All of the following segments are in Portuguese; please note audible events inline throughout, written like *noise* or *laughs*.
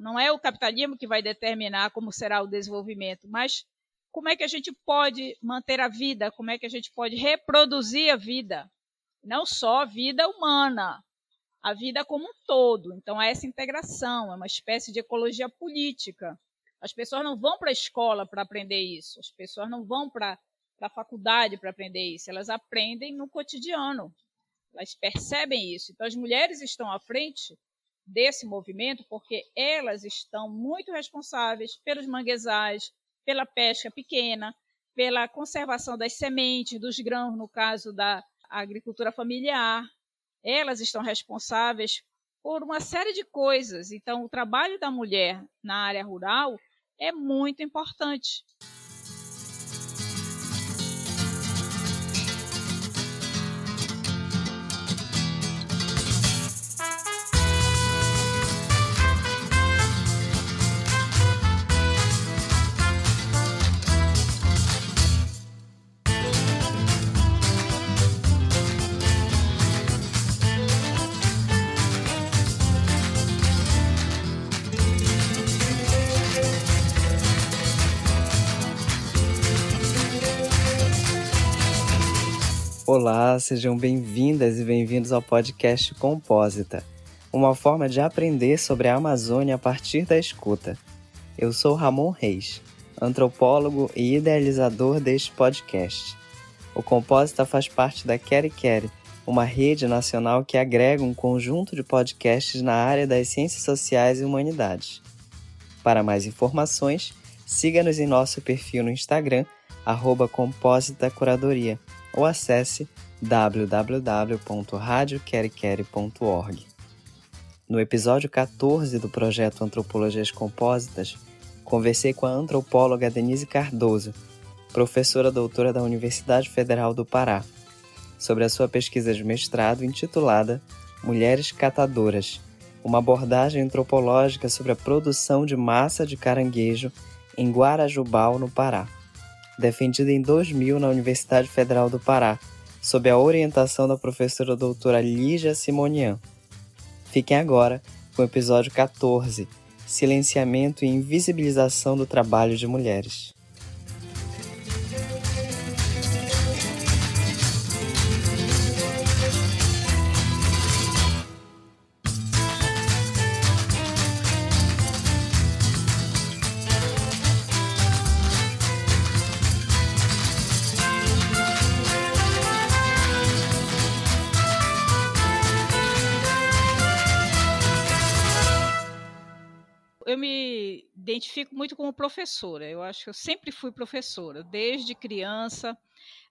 Não é o capitalismo que vai determinar como será o desenvolvimento, mas como é que a gente pode manter a vida, como é que a gente pode reproduzir a vida, não só a vida humana, a vida como um todo. Então, é essa integração, é uma espécie de ecologia política. As pessoas não vão para a escola para aprender isso, as pessoas não vão para a faculdade para aprender isso, elas aprendem no cotidiano, elas percebem isso. Então, as mulheres estão à frente desse movimento porque elas estão muito responsáveis pelos manguezais, pela pesca pequena, pela conservação das sementes, dos grãos, no caso da agricultura familiar. Elas estão responsáveis por uma série de coisas. Então, o trabalho da mulher na área rural é muito importante. Olá, sejam bem-vindas e bem-vindos ao podcast Compósita, uma forma de aprender sobre a Amazônia a partir da escuta. Eu sou Ramon Reis, antropólogo e idealizador deste podcast. O Compósita faz parte da Quere Quere, uma rede nacional que agrega um conjunto de podcasts na área das ciências sociais e humanidades. Para mais informações, siga-nos em nosso perfil no Instagram, arroba Curadoria ou acesse www.radioquerequere.org. No episódio 14 do projeto Antropologias Compósitas, conversei com a antropóloga Denise Cardoso, professora doutora da Universidade Federal do Pará, sobre a sua pesquisa de mestrado intitulada Mulheres Catadoras, uma abordagem antropológica sobre a produção de massa de caranguejo em Guarajubal, no Pará defendida em 2000 na Universidade Federal do Pará, sob a orientação da professora doutora Lígia Simonian. Fiquem agora com o episódio 14, Silenciamento e Invisibilização do Trabalho de Mulheres. Como professora. Eu acho que eu sempre fui professora, desde criança.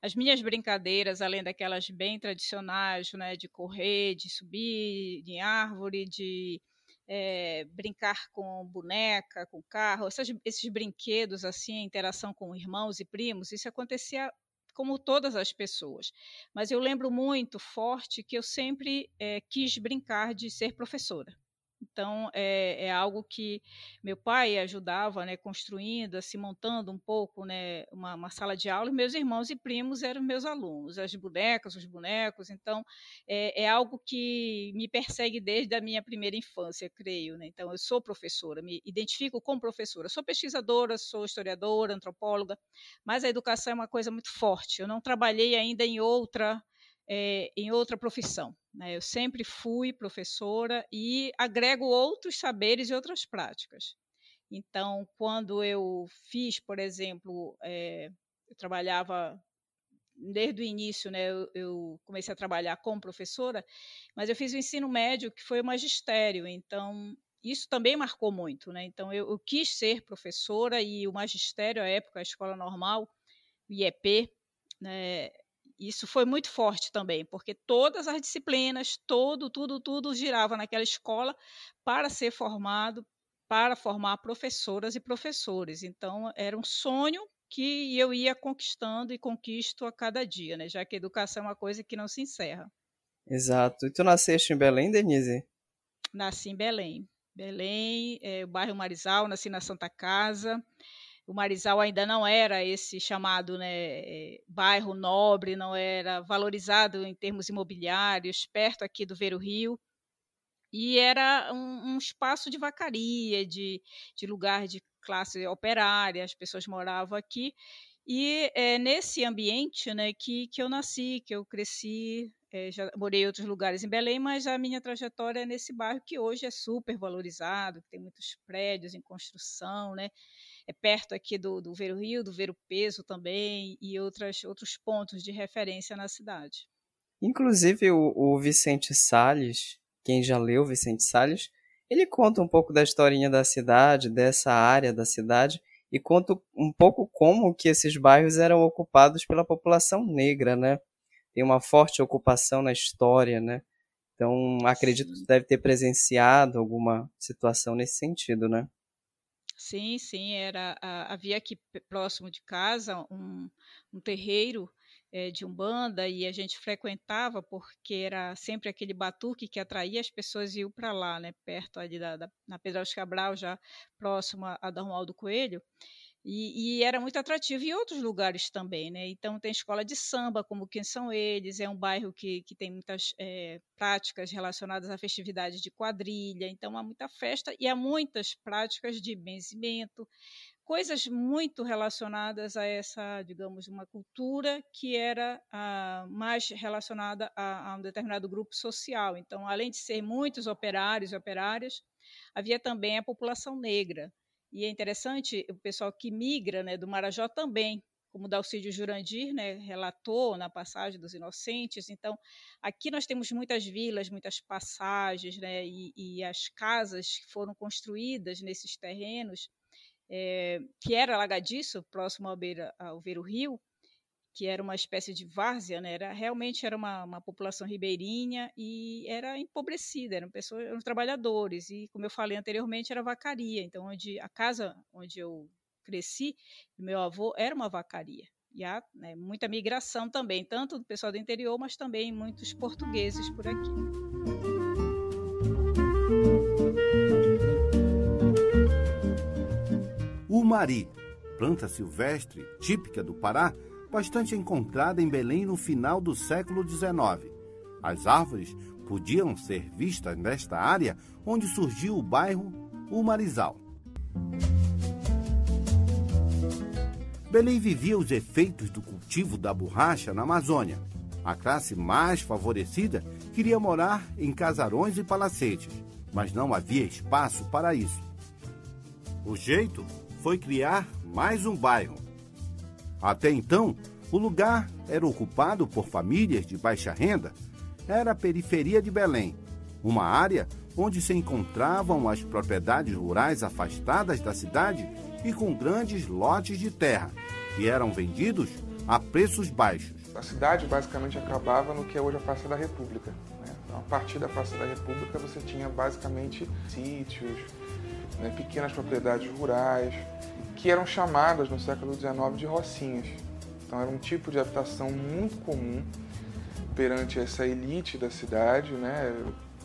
As minhas brincadeiras, além daquelas bem tradicionais, né, de correr, de subir em árvore, de é, brincar com boneca, com carro, essas, esses brinquedos assim, interação com irmãos e primos, isso acontecia como todas as pessoas. Mas eu lembro muito forte que eu sempre é, quis brincar de ser professora. Então, é, é, algo que meu pai ajudava, né, construindo, assim, montando um pouco, né, uma, uma, sala de aula, e meus irmãos e primos eram meus alunos, as bonecas, os bonecos, então, é, é, algo que me persegue desde a minha primeira infância, creio, né, então, eu sou professora, me identifico como professora, sou pesquisadora, sou historiadora, antropóloga, mas a educação é uma coisa muito forte, eu não trabalhei ainda em outra é, em outra profissão. Né? Eu sempre fui professora e agrego outros saberes e outras práticas. Então, quando eu fiz, por exemplo, é, eu trabalhava desde o início, né, eu, eu, comecei a trabalhar como professora, mas eu fiz o ensino médio, que foi o magistério, então isso também marcou muito, né? Então eu, eu quis ser professora e o magistério, à época, a escola normal, o IEP, né, isso foi muito forte também, porque todas as disciplinas, todo, tudo, tudo girava naquela escola para ser formado, para formar professoras e professores. Então, era um sonho que eu ia conquistando e conquisto a cada dia, né? Já que a educação é uma coisa que não se encerra. Exato. E tu nasceste em Belém, Denise? Nasci em Belém. Belém, é, o bairro Marizal, nasci na Santa Casa o Marizal ainda não era esse chamado né, eh, bairro nobre, não era valorizado em termos imobiliários, perto aqui do Vero Rio. E era um, um espaço de vacaria, de, de lugar de classe operária, as pessoas moravam aqui. E é nesse ambiente né, que, que eu nasci, que eu cresci, é, já morei em outros lugares em Belém, mas a minha trajetória é nesse bairro que hoje é super valorizado, tem muitos prédios em construção, né? É perto aqui do, do Vero Rio, do Vero Peso também, e outras, outros pontos de referência na cidade. Inclusive, o, o Vicente Salles, quem já leu Vicente Salles, ele conta um pouco da historinha da cidade, dessa área da cidade, e conta um pouco como que esses bairros eram ocupados pela população negra, né? Tem uma forte ocupação na história, né? Então, acredito que deve ter presenciado alguma situação nesse sentido, né? Sim, sim, era havia aqui próximo de casa um, um terreiro é, de umbanda e a gente frequentava porque era sempre aquele batuque que atraía as pessoas e iam para lá, né, perto ali da, da na Pedro Cabral, já próximo a, a do Coelho. E, e, era muito atrativo em outros lugares também, né? Então tem escola de samba, como quem são eles, é um bairro que, que tem muitas é, práticas relacionadas à festividade de quadrilha, então há muita festa e há muitas práticas de benzimento, coisas muito relacionadas a essa, digamos, uma cultura que era ah, mais relacionada a, a, um determinado grupo social. Então, além de ser muitos operários e operárias, havia também a população negra. E é interessante o pessoal que migra né, do Marajó também, como Dalcídio Jurandir né, relatou na passagem dos Inocentes. Então, aqui nós temos muitas vilas, muitas passagens, né, e, e as casas que foram construídas nesses terrenos é, que era alagadiço, próximo ao, ao Ver o Rio, que era uma espécie de várzea, né? era, realmente era uma, uma, população ribeirinha e era empobrecida, eram pessoas, eram trabalhadores, e como eu falei anteriormente, era vacaria, então onde a casa onde eu cresci, meu avô era uma vacaria. E há né, muita migração também, tanto do pessoal do interior, mas também muitos portugueses por aqui. O mari, planta silvestre típica do Pará, bastante encontrada em Belém no final do século XIX. As árvores podiam ser vistas nesta área onde surgiu o bairro Umarizal. Belém vivia os efeitos do cultivo da borracha na Amazônia. A classe mais favorecida queria morar em casarões e palacetes, mas não havia espaço para isso. O jeito foi criar mais um bairro. Até então, o lugar era ocupado por famílias de baixa renda. Era a periferia de Belém, uma área onde se encontravam as propriedades rurais afastadas da cidade e com grandes lotes de terra, que eram vendidos a preços baixos. A cidade basicamente acabava no que é hoje a Praça da República. Né? Então, a partir da Praça da República você tinha basicamente sítios, né, pequenas propriedades rurais, que eram chamadas no século XIX de rocinhas. Então era um tipo de habitação muito comum perante essa elite da cidade, né,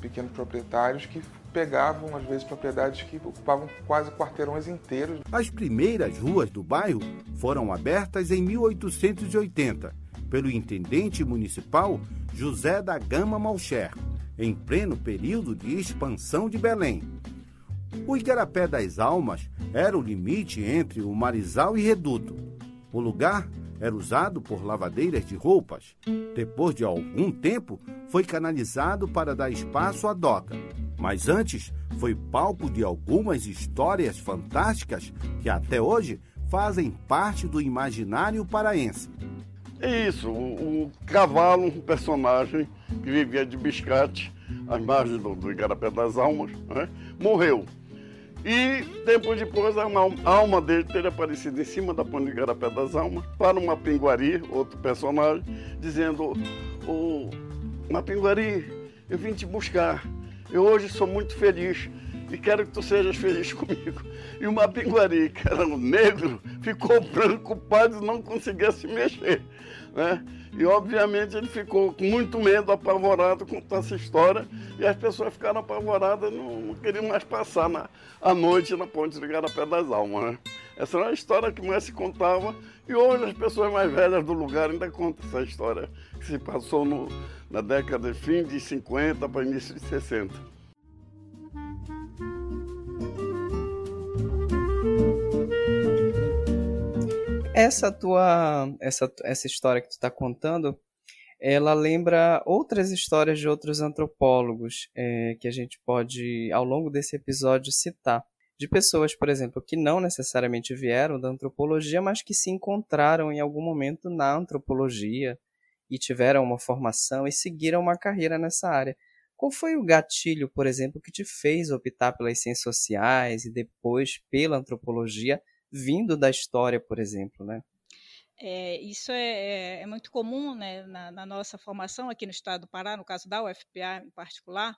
pequenos proprietários que pegavam às vezes propriedades que ocupavam quase quarteirões inteiros. As primeiras ruas do bairro foram abertas em 1880 pelo intendente municipal José da Gama Malcher, em pleno período de expansão de Belém. O Igarapé das Almas era o limite entre o Marizal e Reduto. O lugar era usado por lavadeiras de roupas. Depois de algum tempo, foi canalizado para dar espaço à doca. Mas antes, foi palco de algumas histórias fantásticas que até hoje fazem parte do imaginário paraense. É isso, o, o cavalo, um personagem que vivia de biscate às margens do, do Igarapé das Almas, né? morreu. E tempo depois a alma dele teria aparecido em cima da ponte de Garapé das Almas para uma pinguari, outro personagem, dizendo: o Mapinguari, eu vim te buscar. Eu hoje sou muito feliz e quero que tu sejas feliz *laughs* comigo. E o Mapinguari, que era um negro, ficou branco, pálido, não conseguia se mexer. Né? E obviamente ele ficou com muito medo, apavorado com essa história, e as pessoas ficaram apavoradas, não, não queriam mais passar na, a noite na ponte de Garapé das Almas. Né? Essa era a história que mais se contava, e hoje as pessoas mais velhas do lugar ainda contam essa história, que se passou no, na década de fim de 50 para início de 60. Essa tua essa, essa história que tu está contando, ela lembra outras histórias de outros antropólogos é, que a gente pode, ao longo desse episódio, citar. De pessoas, por exemplo, que não necessariamente vieram da antropologia, mas que se encontraram em algum momento na antropologia e tiveram uma formação e seguiram uma carreira nessa área. Qual foi o gatilho, por exemplo, que te fez optar pelas ciências sociais e depois pela antropologia, vindo da história, por exemplo, né? É, isso é, é, é, muito comum né, na, na, nossa formação aqui no estado do Pará, no caso da UFPA em particular,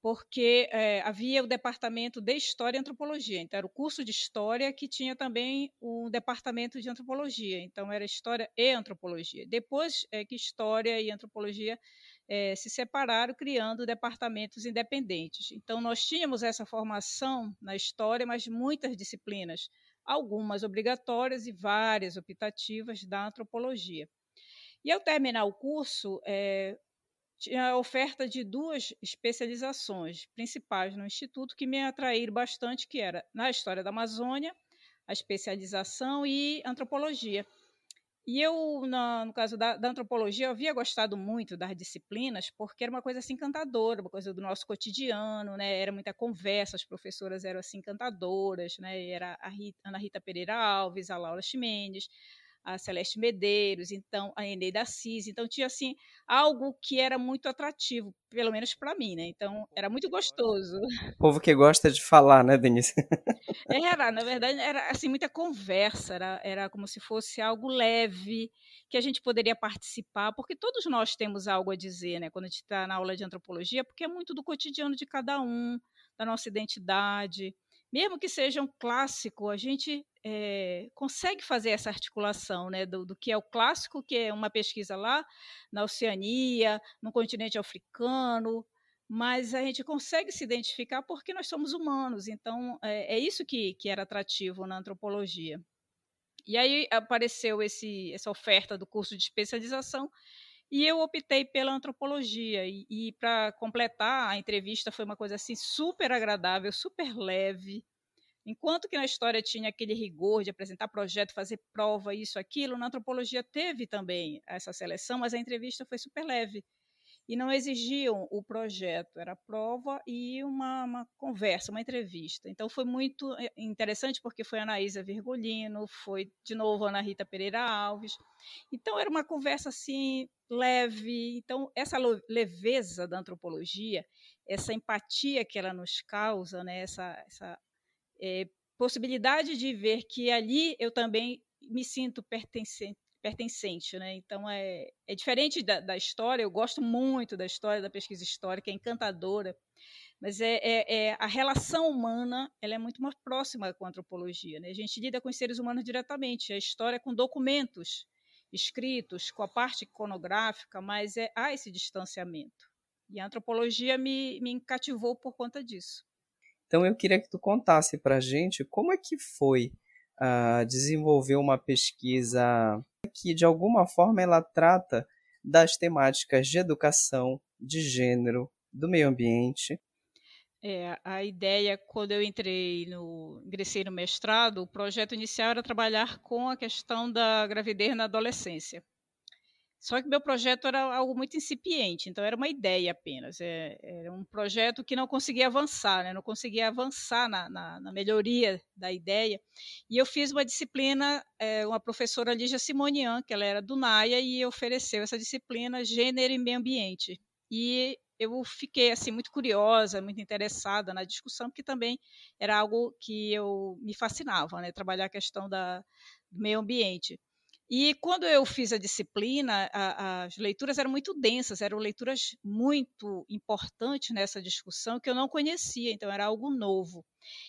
porque é, havia o departamento de História e Antropologia. Então, era o curso de História que tinha também o departamento de Antropologia. Então, era História e Antropologia. Depois é que História e Antropologia é, se separaram, criando departamentos independentes. Então, nós tínhamos essa formação na história, mas muitas disciplinas, algumas obrigatórias e várias optativas da antropologia. E ao terminar o curso, é, tinha a oferta de duas especializações principais no Instituto que me atraíram bastante, que era na história da Amazônia, a especialização e antropologia. E eu, no caso da, da, antropologia, eu havia gostado muito das disciplinas, porque era uma coisa assim encantadora, uma coisa do nosso cotidiano, né? Era muita conversa, as professoras eram assim encantadoras, né? Era a Rita, Ana Rita Pereira Alves, a Laura Ximenez, a Celeste Medeiros, então a Eneida Assis, então tinha assim algo que era muito atrativo, pelo menos para mim, né? Então era muito gostoso. O povo que gosta de falar, né, Denise? *laughs* Era, na verdade, era assim muita conversa, era, era como se fosse algo leve que a gente poderia participar, porque todos nós temos algo a dizer, né? Quando a gente está na aula de antropologia, porque é muito do cotidiano de cada um, da nossa identidade mesmo que seja um clássico, a gente é, consegue fazer essa articulação né, do, do, que é o clássico, que é uma pesquisa lá na Oceania, no continente africano, mas a gente consegue se identificar porque nós somos humanos, então é, é isso que, que era atrativo na antropologia. E aí apareceu esse, essa oferta do curso de especialização e eu optei pela antropologia. E, e para completar, a entrevista foi uma coisa assim super agradável, super leve. Enquanto que na história tinha aquele rigor de apresentar projeto, fazer prova, isso, aquilo, na antropologia teve também essa seleção, mas a entrevista foi super leve e não exigiam o projeto, era prova e uma, uma, conversa, uma entrevista. Então foi muito eh, interessante porque foi a Anaísa Virgolino, foi de novo a Ana Rita Pereira Alves. Então era uma conversa assim leve. Então essa leveza da antropologia, essa empatia que ela nos causa, né, essa, essa é, possibilidade de ver que ali eu também me sinto pertencente pertencente, né? Então é, é diferente da, da, história. Eu gosto muito da história, da pesquisa histórica, é encantadora, mas é, é, é, a relação humana ela é muito mais próxima com a antropologia. Né? A gente lida com os seres humanos diretamente. A história é com documentos escritos, com a parte iconográfica, mas é, há esse distanciamento. E a antropologia me, me cativou por conta disso. Então eu queria que tu contasse para a gente como é que foi uh, desenvolver uma pesquisa que de alguma forma ela trata das temáticas de educação, de gênero, do meio ambiente. É, a ideia, quando eu entrei no, ingressei no mestrado, o projeto inicial era trabalhar com a questão da gravidez na adolescência. Só que meu projeto era algo muito incipiente, então era uma ideia apenas. É, era um projeto que não conseguia avançar, né? não conseguia avançar na, na, na, melhoria da ideia. E eu fiz uma disciplina, é, uma professora Lígia Simonian, que ela era do NAIA, e ofereceu essa disciplina Gênero e Meio Ambiente. E eu fiquei assim muito curiosa, muito interessada na discussão, porque também era algo que eu me fascinava, né? trabalhar a questão da, do meio ambiente. E quando eu fiz a disciplina, a, as leituras eram muito densas, eram leituras muito importantes nessa discussão que eu não conhecia, então era algo novo.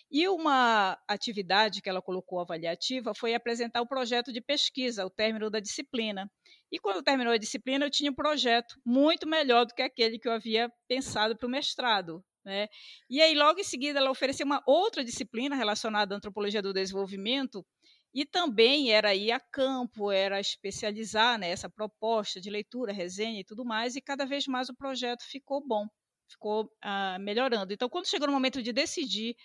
E uma atividade que ela colocou avaliativa foi apresentar o projeto de pesquisa, ao término da disciplina. E quando terminou a disciplina, eu tinha um projeto muito melhor do que aquele que eu havia pensado para o mestrado. Né? E aí, logo em seguida, ela ofereceu uma outra disciplina relacionada à antropologia do desenvolvimento, e também era ir a campo, era especializar nessa né, proposta de leitura, resenha e tudo mais, e cada vez mais o projeto ficou bom, ficou ah, melhorando. Então, quando chegou no momento de decidir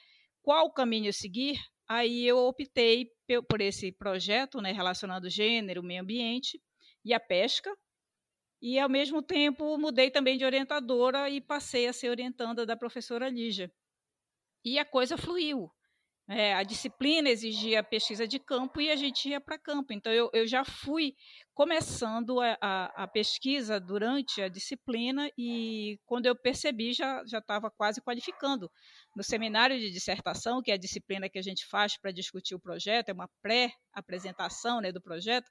qual caminho seguir, aí eu optei por esse projeto, né, relacionando gênero, meio ambiente e a pesca, e ao mesmo tempo mudei também de orientadora e passei a ser orientanda da professora Lígia. E a coisa fluiu. É, a disciplina exigia pesquisa de campo e a gente ia para campo. Então, eu, eu, já fui começando a, a, a, pesquisa durante a disciplina e, quando eu percebi, já estava quase qualificando. No seminário de dissertação, que é a disciplina que a gente faz para discutir o projeto, é uma pré-apresentação né, do projeto,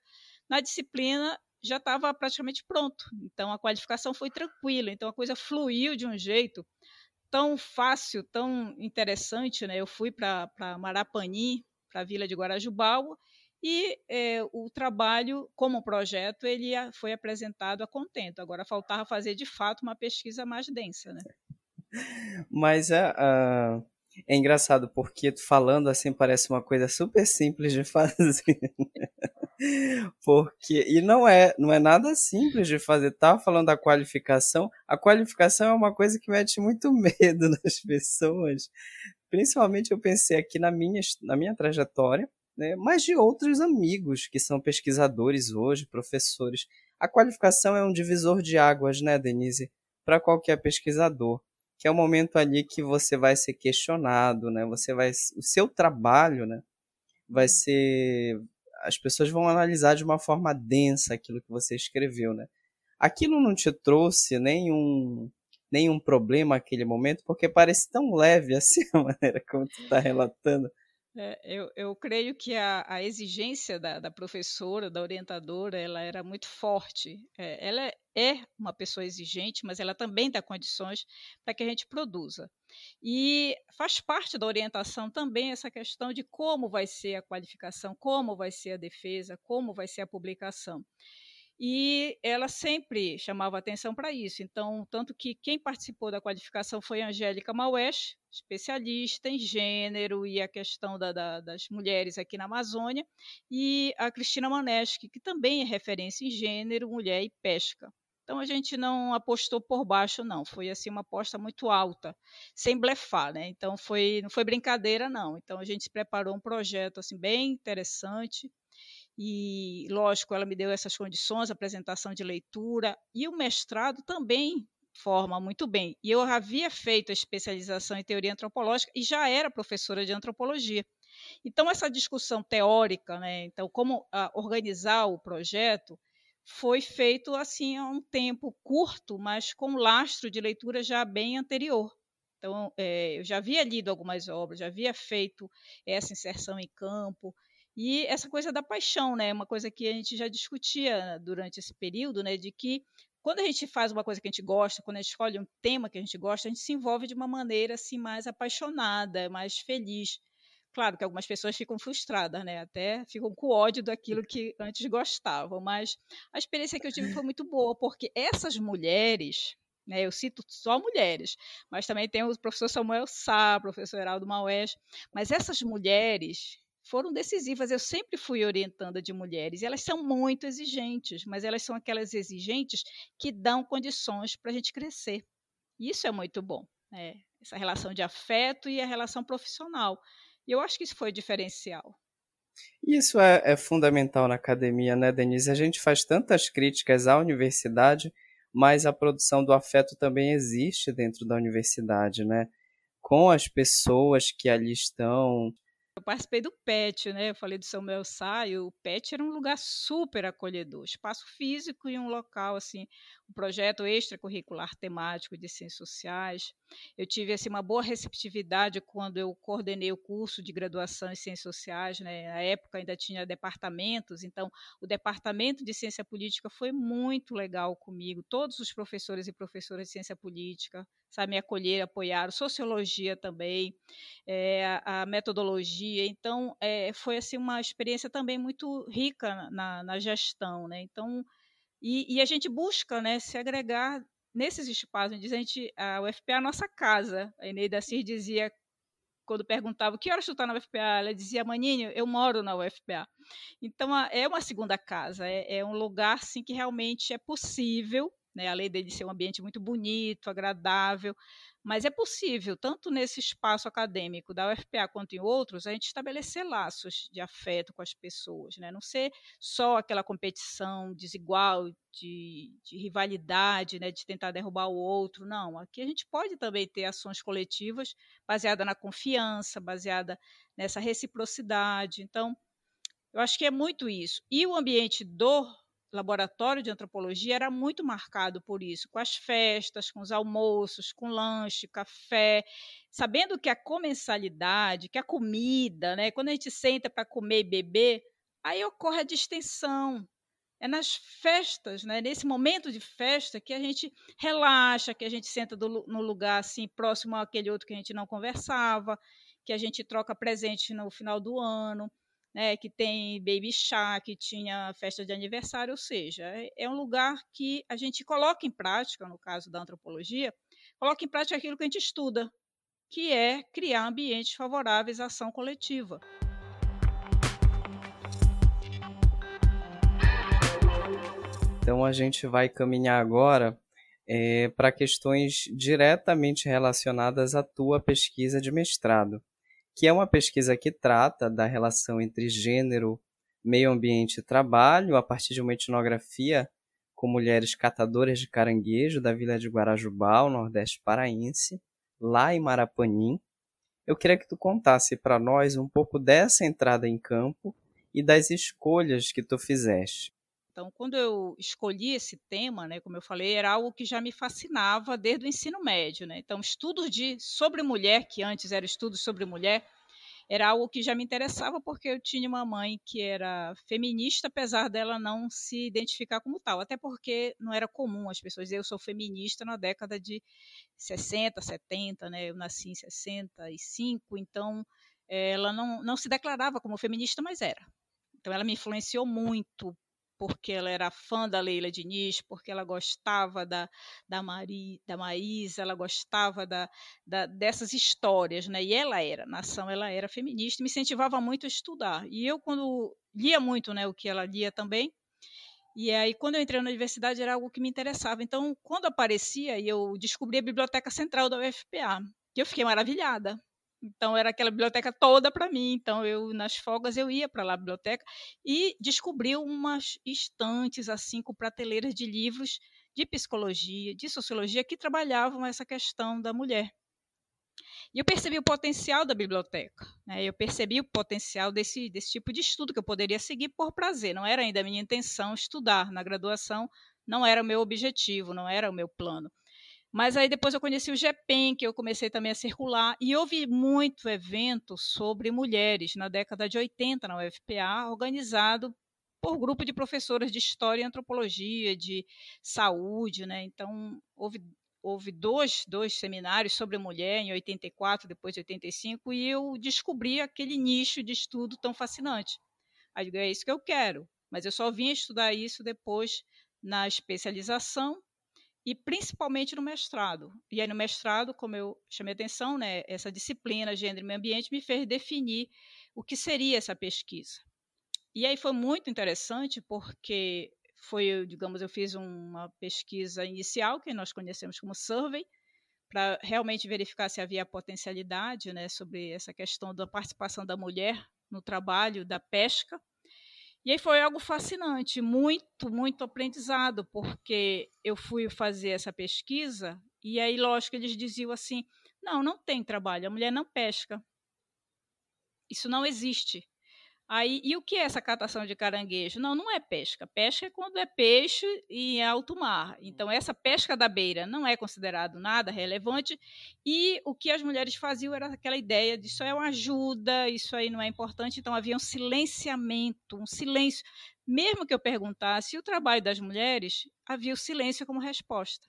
na disciplina já estava praticamente pronto. Então, a qualificação foi tranquila. Então, a coisa fluiu de um jeito tão fácil, tão interessante, né? Eu fui para Marapani, para a Vila de Guarajubal, e é, o trabalho como projeto ele foi apresentado a contento. Agora faltava fazer de fato uma pesquisa mais densa, né? Mas é, uh, é engraçado porque falando assim parece uma coisa super simples de *laughs* fazer. Porque e não é, não é nada simples de fazer. Tá falando da qualificação, a qualificação é uma coisa que mete muito *laughs* medo nas pessoas. Principalmente eu pensei aqui na minha na minha trajetória, né, mas de outros amigos que são pesquisadores hoje, professores. A qualificação é um divisor de águas, né, Denise, para qualquer pesquisador, que é o momento ali que você vai ser questionado, né? Você vai o seu trabalho, né, vai ser as pessoas vão analisar de uma forma densa aquilo que você escreveu, né? Aquilo não te trouxe nenhum nenhum problema naquele momento, porque parece tão leve *laughs* assim a maneira como tu está relatando. É, eu, eu, creio que a, a exigência da, da, professora, da orientadora, ela era muito forte. É, ela é, uma pessoa exigente, mas ela também dá condições para que a gente produza. E faz parte da orientação também essa questão de como vai ser a qualificação, como vai ser a defesa, como vai ser a publicação e ela sempre chamava atenção para isso. Então, tanto que quem participou da qualificação foi a Angélica Maués, especialista em gênero e a questão da, da, das mulheres aqui na Amazônia, e a Cristina Maneschi, que também é referência em gênero, mulher e pesca. Então a gente não apostou por baixo, não. Foi assim uma aposta muito alta, sem blefar, né? Então foi, não foi brincadeira, não. Então a gente preparou um projeto assim bem interessante e, lógico, ela me deu essas condições, apresentação de leitura, e o mestrado também forma muito bem. E eu havia feito a especialização em teoria antropológica e já era professora de antropologia. Então, essa discussão teórica, né, então, como ah, organizar o projeto, foi feito assim há um tempo curto, mas com lastro de leitura já bem anterior. Então, é, eu já havia lido algumas obras, já havia feito essa inserção em campo, e essa coisa da paixão, né? Uma coisa que a gente já discutia durante esse período, né? De que quando a gente faz uma coisa que a gente gosta, quando a gente escolhe um tema que a gente gosta, a gente se envolve de uma maneira assim mais apaixonada, mais feliz. Claro que algumas pessoas ficam frustradas, né? Até ficam com ódio daquilo que antes gostavam, mas a experiência que eu tive foi muito boa, porque essas mulheres, né, eu cito só mulheres, mas também tem o professor Samuel Sá, professor Heraldo Maués, mas essas mulheres foram decisivas. Eu sempre fui orientando de mulheres, elas são muito exigentes, mas elas são aquelas exigentes que dão condições para a gente crescer. Isso é muito bom, né? essa relação de afeto e a relação profissional. E eu acho que isso foi diferencial. Isso é, é fundamental na academia, né, Denise? A gente faz tantas críticas à universidade, mas a produção do afeto também existe dentro da universidade, né? Com as pessoas que ali estão, eu participei do PET, né? Eu falei do Samuel Sá, e o PET era um lugar super acolhedor, espaço físico e um local assim, projeto extracurricular temático de ciências sociais. Eu tive assim uma boa receptividade quando eu coordenei o curso de graduação em ciências sociais, né? Na época ainda tinha departamentos, então o departamento de ciência política foi muito legal comigo. Todos os professores e professoras de ciência política sabe, me acolher, apoiar, sociologia também, é, a, a, metodologia. Então, é, foi assim uma experiência também muito rica na, na gestão, né? Então, e, e, a gente busca, né, se agregar nesses espaços. A gente, a UFPA é a nossa casa. A Eneida Cir dizia quando perguntava que horas tu está na UFPA, ela dizia, Maninho, eu moro na UFPA. Então, é uma segunda casa, é, é um lugar, sim, que realmente é possível né? Além dele ser um ambiente muito bonito, agradável, Mas é possível, tanto nesse espaço acadêmico da UFPA quanto em outros, a gente estabelecer laços de afeto com as pessoas, né? não ser só aquela competição desigual, de, de rivalidade, né? de tentar derrubar o outro. Não, aqui a gente pode também ter ações coletivas baseada na confiança, baseada nessa reciprocidade. Então, eu acho que é muito isso. E o ambiente do laboratório de antropologia era muito marcado por isso, com as festas, com os almoços, com lanche, café, sabendo que a comensalidade, que a comida, né, quando a gente senta para comer e beber, aí ocorre a distensão. É nas festas, né, nesse momento de festa, que a gente relaxa, que a gente senta do, no lugar assim próximo àquele outro que a gente não conversava, que a gente troca presente no final do ano né, que tem baby chá, que tinha festa de aniversário, ou seja, é, é um lugar que a gente coloca em prática, no caso da antropologia, coloca em prática aquilo que a gente estuda, que é criar ambientes favoráveis à ação coletiva. Então a gente vai caminhar agora é, para questões diretamente relacionadas à tua pesquisa de mestrado que é uma pesquisa que trata da relação entre gênero, meio ambiente e trabalho, a partir de uma etnografia com mulheres catadoras de caranguejo da vila de Guarajubal, nordeste paraense, lá em Marapanim. Eu queria que tu contasse para nós um pouco dessa entrada em campo e das escolhas que tu fizeste. Então, quando eu escolhi esse tema, né, como eu falei, era algo que já me fascinava desde o ensino médio. Né? Então, estudos de, sobre mulher, que antes era estudos sobre mulher, era algo que já me interessava porque eu tinha uma mãe que era feminista, apesar dela não se identificar como tal. Até porque não era comum as pessoas dizer eu sou feminista na década de 60, 70, né? Eu nasci em 65, então ela não, não se declarava como feminista, mas era. Então ela me influenciou muito porque ela era fã da Leila Diniz, porque ela gostava da, da, Mari, da Maísa, ela gostava da, da, dessas histórias, né? E ela era, nação, ela era feminista, me incentivava muito a estudar. E eu, quando lia muito, né, o que ela lia também, e aí, quando eu entrei na universidade, era algo que me interessava. Então, quando aparecia, eu descobri a Biblioteca Central da UFPA, que eu fiquei maravilhada. Então era aquela biblioteca toda para mim. Então eu nas folgas eu ia para lá a biblioteca e descobri umas estantes assim com prateleiras de livros de psicologia, de sociologia que trabalhavam essa questão da mulher. E eu percebi o potencial da biblioteca. Né? Eu percebi o potencial desse, desse tipo de estudo que eu poderia seguir por prazer. Não era ainda a minha intenção estudar na graduação, não era o meu objetivo, não era o meu plano. Mas aí depois eu conheci o GEPEN, que eu comecei também a circular, e houve muito evento sobre mulheres na década de 80 na UFPA, organizado por grupo de professoras de História e Antropologia, de Saúde, né? Então, houve, houve dois, dois seminários sobre mulher em 84, depois de 85, e eu descobri aquele nicho de estudo tão fascinante. Aí digo, é isso que eu quero, mas eu só vim estudar isso depois na especialização e principalmente no mestrado. E aí no mestrado, como eu chamei atenção, né, essa disciplina Gênero e Meio Ambiente me fez definir o que seria essa pesquisa. E aí foi muito interessante porque foi, digamos, eu fiz uma pesquisa inicial que nós conhecemos como survey, para realmente verificar se havia potencialidade, né, sobre essa questão da participação da mulher no trabalho da pesca e aí foi algo fascinante, muito, muito aprendizado, porque eu fui fazer essa pesquisa e aí, lógico, eles diziam assim: não, não tem trabalho, a mulher não pesca. Isso não existe. Aí, e o que é essa catação de caranguejo? Não, não é pesca. Pesca é quando é peixe em alto mar. Então, essa pesca da beira não é considerado nada relevante. E o que as mulheres faziam era aquela ideia de isso é uma ajuda, isso aí não é importante. Então, havia um silenciamento, um silêncio. Mesmo que eu perguntasse o trabalho das mulheres, havia o silêncio como resposta.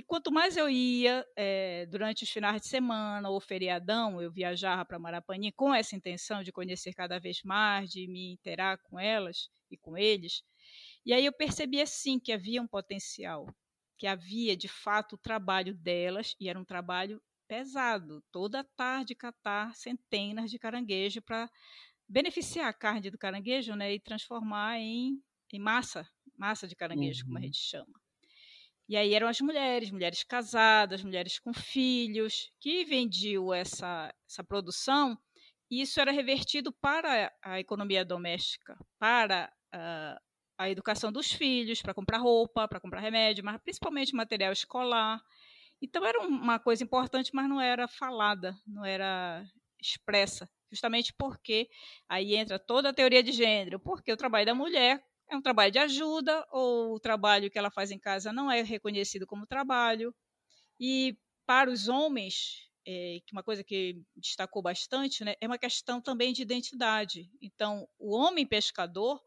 E quanto mais eu ia é, durante os finais de semana ou feriadão, eu viajava para Marapani com essa intenção de conhecer cada vez mais, de me interar com elas e com eles. E aí eu percebi assim que havia um potencial, que havia de fato o trabalho delas e era um trabalho pesado, toda tarde catar centenas de caranguejo para beneficiar a carne do caranguejo, né, e transformar em, em massa, massa de caranguejo, uhum. como a uhum. gente chama. E aí eram as mulheres, mulheres casadas, mulheres com filhos, que vendiam essa, essa produção, e isso era revertido para a economia doméstica, para uh, a educação dos filhos, para comprar roupa, para comprar remédio, mas principalmente material escolar. Então era uma coisa importante, mas não era falada, não era expressa, justamente porque aí entra toda a teoria de gênero, porque o trabalho da mulher é um trabalho de ajuda ou o trabalho que ela faz em casa não é reconhecido como trabalho. E para os homens, é, uma coisa que destacou bastante, né, é uma questão também de identidade. Então, o homem pescador,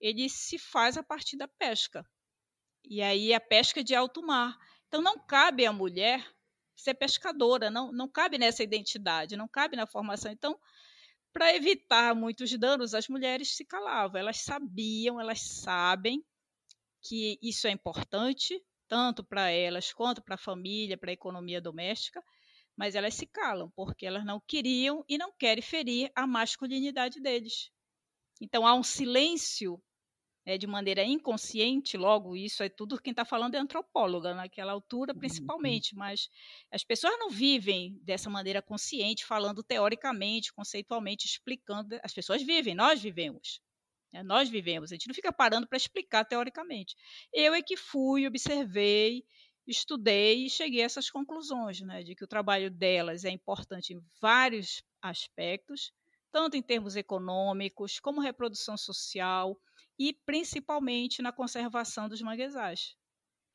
ele se faz a partir da pesca. E aí a pesca de alto mar. Então, não cabe à mulher ser pescadora, não, não cabe nessa identidade, não cabe na formação. Então, para evitar muitos danos, as mulheres se calavam. Elas sabiam, elas sabem que isso é importante, tanto para elas quanto para a família, para a economia doméstica, mas elas se calam, porque elas não queriam e não querem ferir a masculinidade deles. Então há um silêncio é, de maneira inconsciente, logo, isso é tudo quem está falando é antropóloga, naquela altura uhum. principalmente, mas as pessoas não vivem dessa maneira consciente, falando teoricamente, conceitualmente, explicando. As pessoas vivem, nós vivemos. Né? Nós vivemos, a gente não fica parando para explicar teoricamente. Eu é que fui, observei, estudei e cheguei a essas conclusões, né, de que o trabalho delas é importante em vários aspectos, tanto em termos econômicos, como reprodução social, e principalmente na conservação dos manguezais.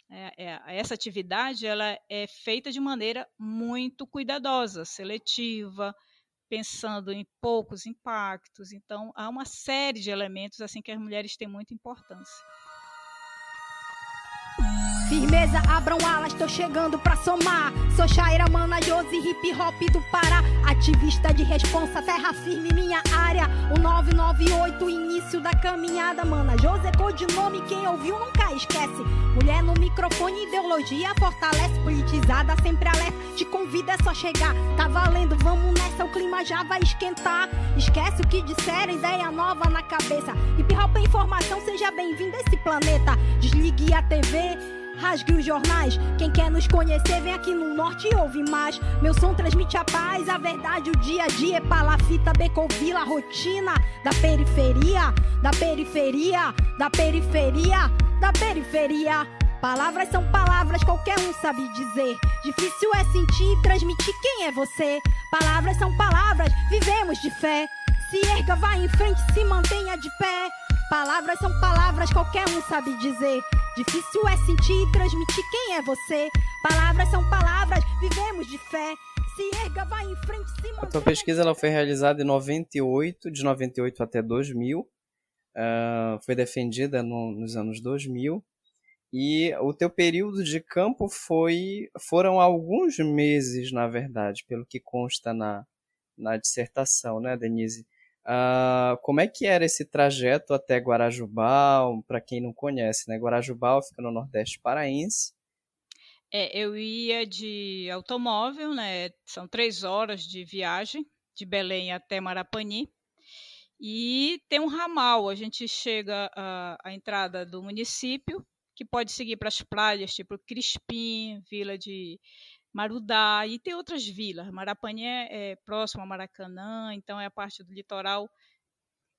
É, é, essa atividade ela é feita de maneira muito cuidadosa, seletiva, pensando em poucos impactos. Então, há uma série de elementos assim que as mulheres têm muita importância. Firmeza, abram alas, tô chegando pra somar. Sou Shaira, mana, Josi, hip hop do Pará. Ativista de responsa, terra firme, minha área. O 998, início da caminhada, mana. José, codinome, quem ouviu nunca esquece. Mulher no microfone, ideologia fortalece. Politizada, sempre alerta. Te convida, é só chegar. Tá valendo, vamos nessa, o clima já vai esquentar. Esquece o que disseram, ideia nova na cabeça. Hip hop é informação, seja bem-vindo a esse planeta. Desligue a TV rasgue os jornais. Quem quer nos conhecer, vem aqui no norte e ouve mais. Meu som transmite a paz, a verdade, o dia a dia. É palafita, becovila, rotina da periferia, da periferia, da periferia, da periferia. Palavras são palavras, qualquer um sabe dizer. Difícil é sentir e transmitir quem é você. Palavras são palavras, vivemos de fé. Se erga, vá em frente, se mantenha de pé. Palavras são palavras, qualquer um sabe dizer. Difícil é sentir e transmitir quem é você. Palavras são palavras, vivemos de fé. Se erga, vai em frente, se mantém. A tua pesquisa ela foi realizada em 98, de 98 até 2000. Uh, ah, foi defendida no, nos anos 2000. E o teu período de campo foi foram alguns meses, na verdade, pelo que consta na, na dissertação, né, Denise? Uh, como é que era esse trajeto até Guarajubal? Para quem não conhece, né? Guarajubal fica no Nordeste paraense. É, eu ia de automóvel, né? São três horas de viagem de Belém até Marapani. E tem um ramal, a gente chega à, à entrada do município, que pode seguir para as praias, tipo Crispim, Vila de Marudá, e tem outras vilas. Marapani é, próximo a Maracanã, então é a parte do litoral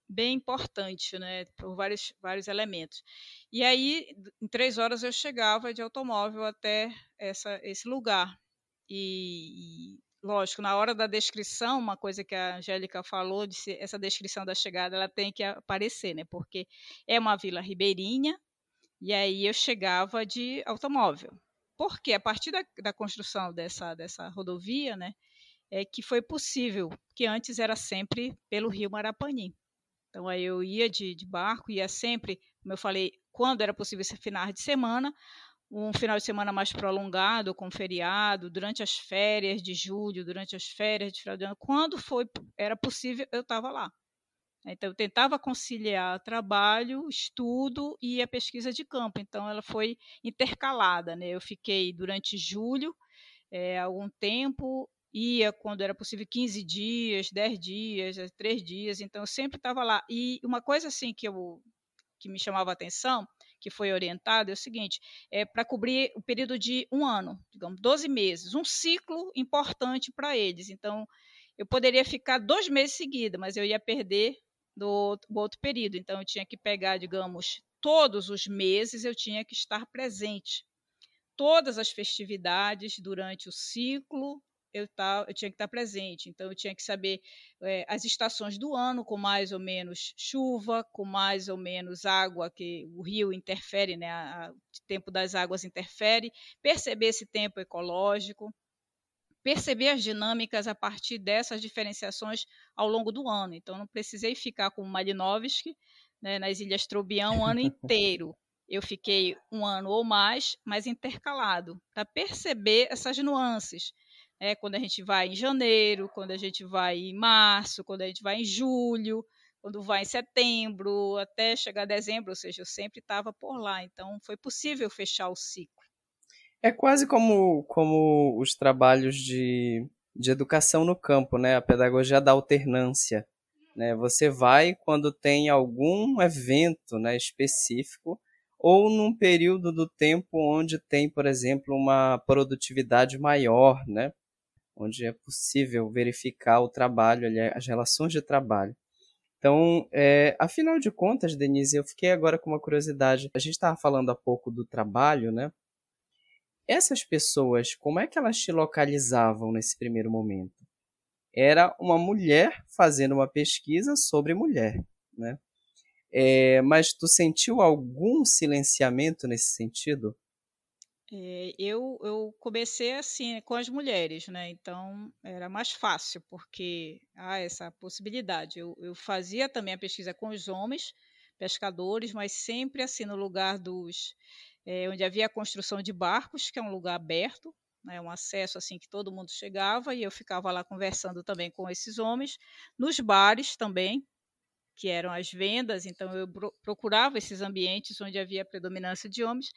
bem importante, né, por vários, vários elementos. E aí, em três horas, eu chegava de automóvel até essa, esse lugar. E, e, lógico, na hora da descrição, uma coisa que a Angélica falou, de se, essa descrição da chegada, ela tem que aparecer, né, porque é uma vila ribeirinha, e aí eu chegava de automóvel porque a partir da, da construção dessa, dessa rodovia, né, é que foi possível, que antes era sempre pelo rio Marapani. Então aí eu ia de, de barco, ia sempre, como eu falei, quando era possível esse final de semana, um final de semana mais prolongado, com feriado, durante as férias de julho, durante as férias de final de ano, quando foi era possível, eu estava lá. Então, eu tentava conciliar trabalho, estudo e a pesquisa de campo. Então, ela foi intercalada. Né? Eu fiquei durante julho, é, algum tempo, ia quando era possível 15 dias, 10 dias, 3 dias. Então, eu sempre estava lá. E uma coisa assim que, eu, que me chamava a atenção, que foi orientado é o seguinte: é para cobrir o período de um ano, digamos, 12 meses, um ciclo importante para eles. Então, eu poderia ficar dois meses seguidos, mas eu ia perder do, do outro período. Então, eu tinha que pegar, digamos, todos os meses eu tinha que estar presente. Todas as festividades durante o ciclo eu, tá, eu tinha que estar presente. Então, eu tinha que saber é, as estações do ano, com mais ou menos chuva, com mais ou menos água, que o rio interfere, né, a, o tempo das águas interfere, perceber esse tempo ecológico, perceber as dinâmicas a partir dessas diferenciações ao longo do ano. Então, não precisei ficar com Malinovski né, nas Ilhas Trobião o ano *laughs* inteiro. Eu fiquei um ano ou mais, mas intercalado, para perceber essas nuances é, quando a gente vai em janeiro, quando a gente vai em março, quando a gente vai em julho, quando vai em setembro, até chegar dezembro, ou seja, eu sempre estava por lá. Então, foi possível fechar o ciclo. É quase como, como os trabalhos de, de educação no campo, né? A pedagogia da alternância. Né? Você vai quando tem algum evento né, específico ou num período do tempo onde tem, por exemplo, uma produtividade maior, né? onde é possível verificar o trabalho, as relações de trabalho. Então, é, afinal de contas, Denise, eu fiquei agora com uma curiosidade. A gente estava falando há pouco do trabalho, né? Essas pessoas, como é que elas te localizavam nesse primeiro momento? Era uma mulher fazendo uma pesquisa sobre mulher, né? É, mas tu sentiu algum silenciamento nesse sentido? É, eu, eu comecei assim com as mulheres, né? Então era mais fácil, porque há essa possibilidade. Eu, eu fazia também a pesquisa com os homens, pescadores, mas sempre assim no lugar dos. É, onde havia a construção de barcos, que é um lugar aberto, né, um acesso assim que todo mundo chegava, e eu ficava lá conversando também com esses homens, nos bares também, que eram as vendas, então eu procurava esses ambientes onde havia predominância de homens,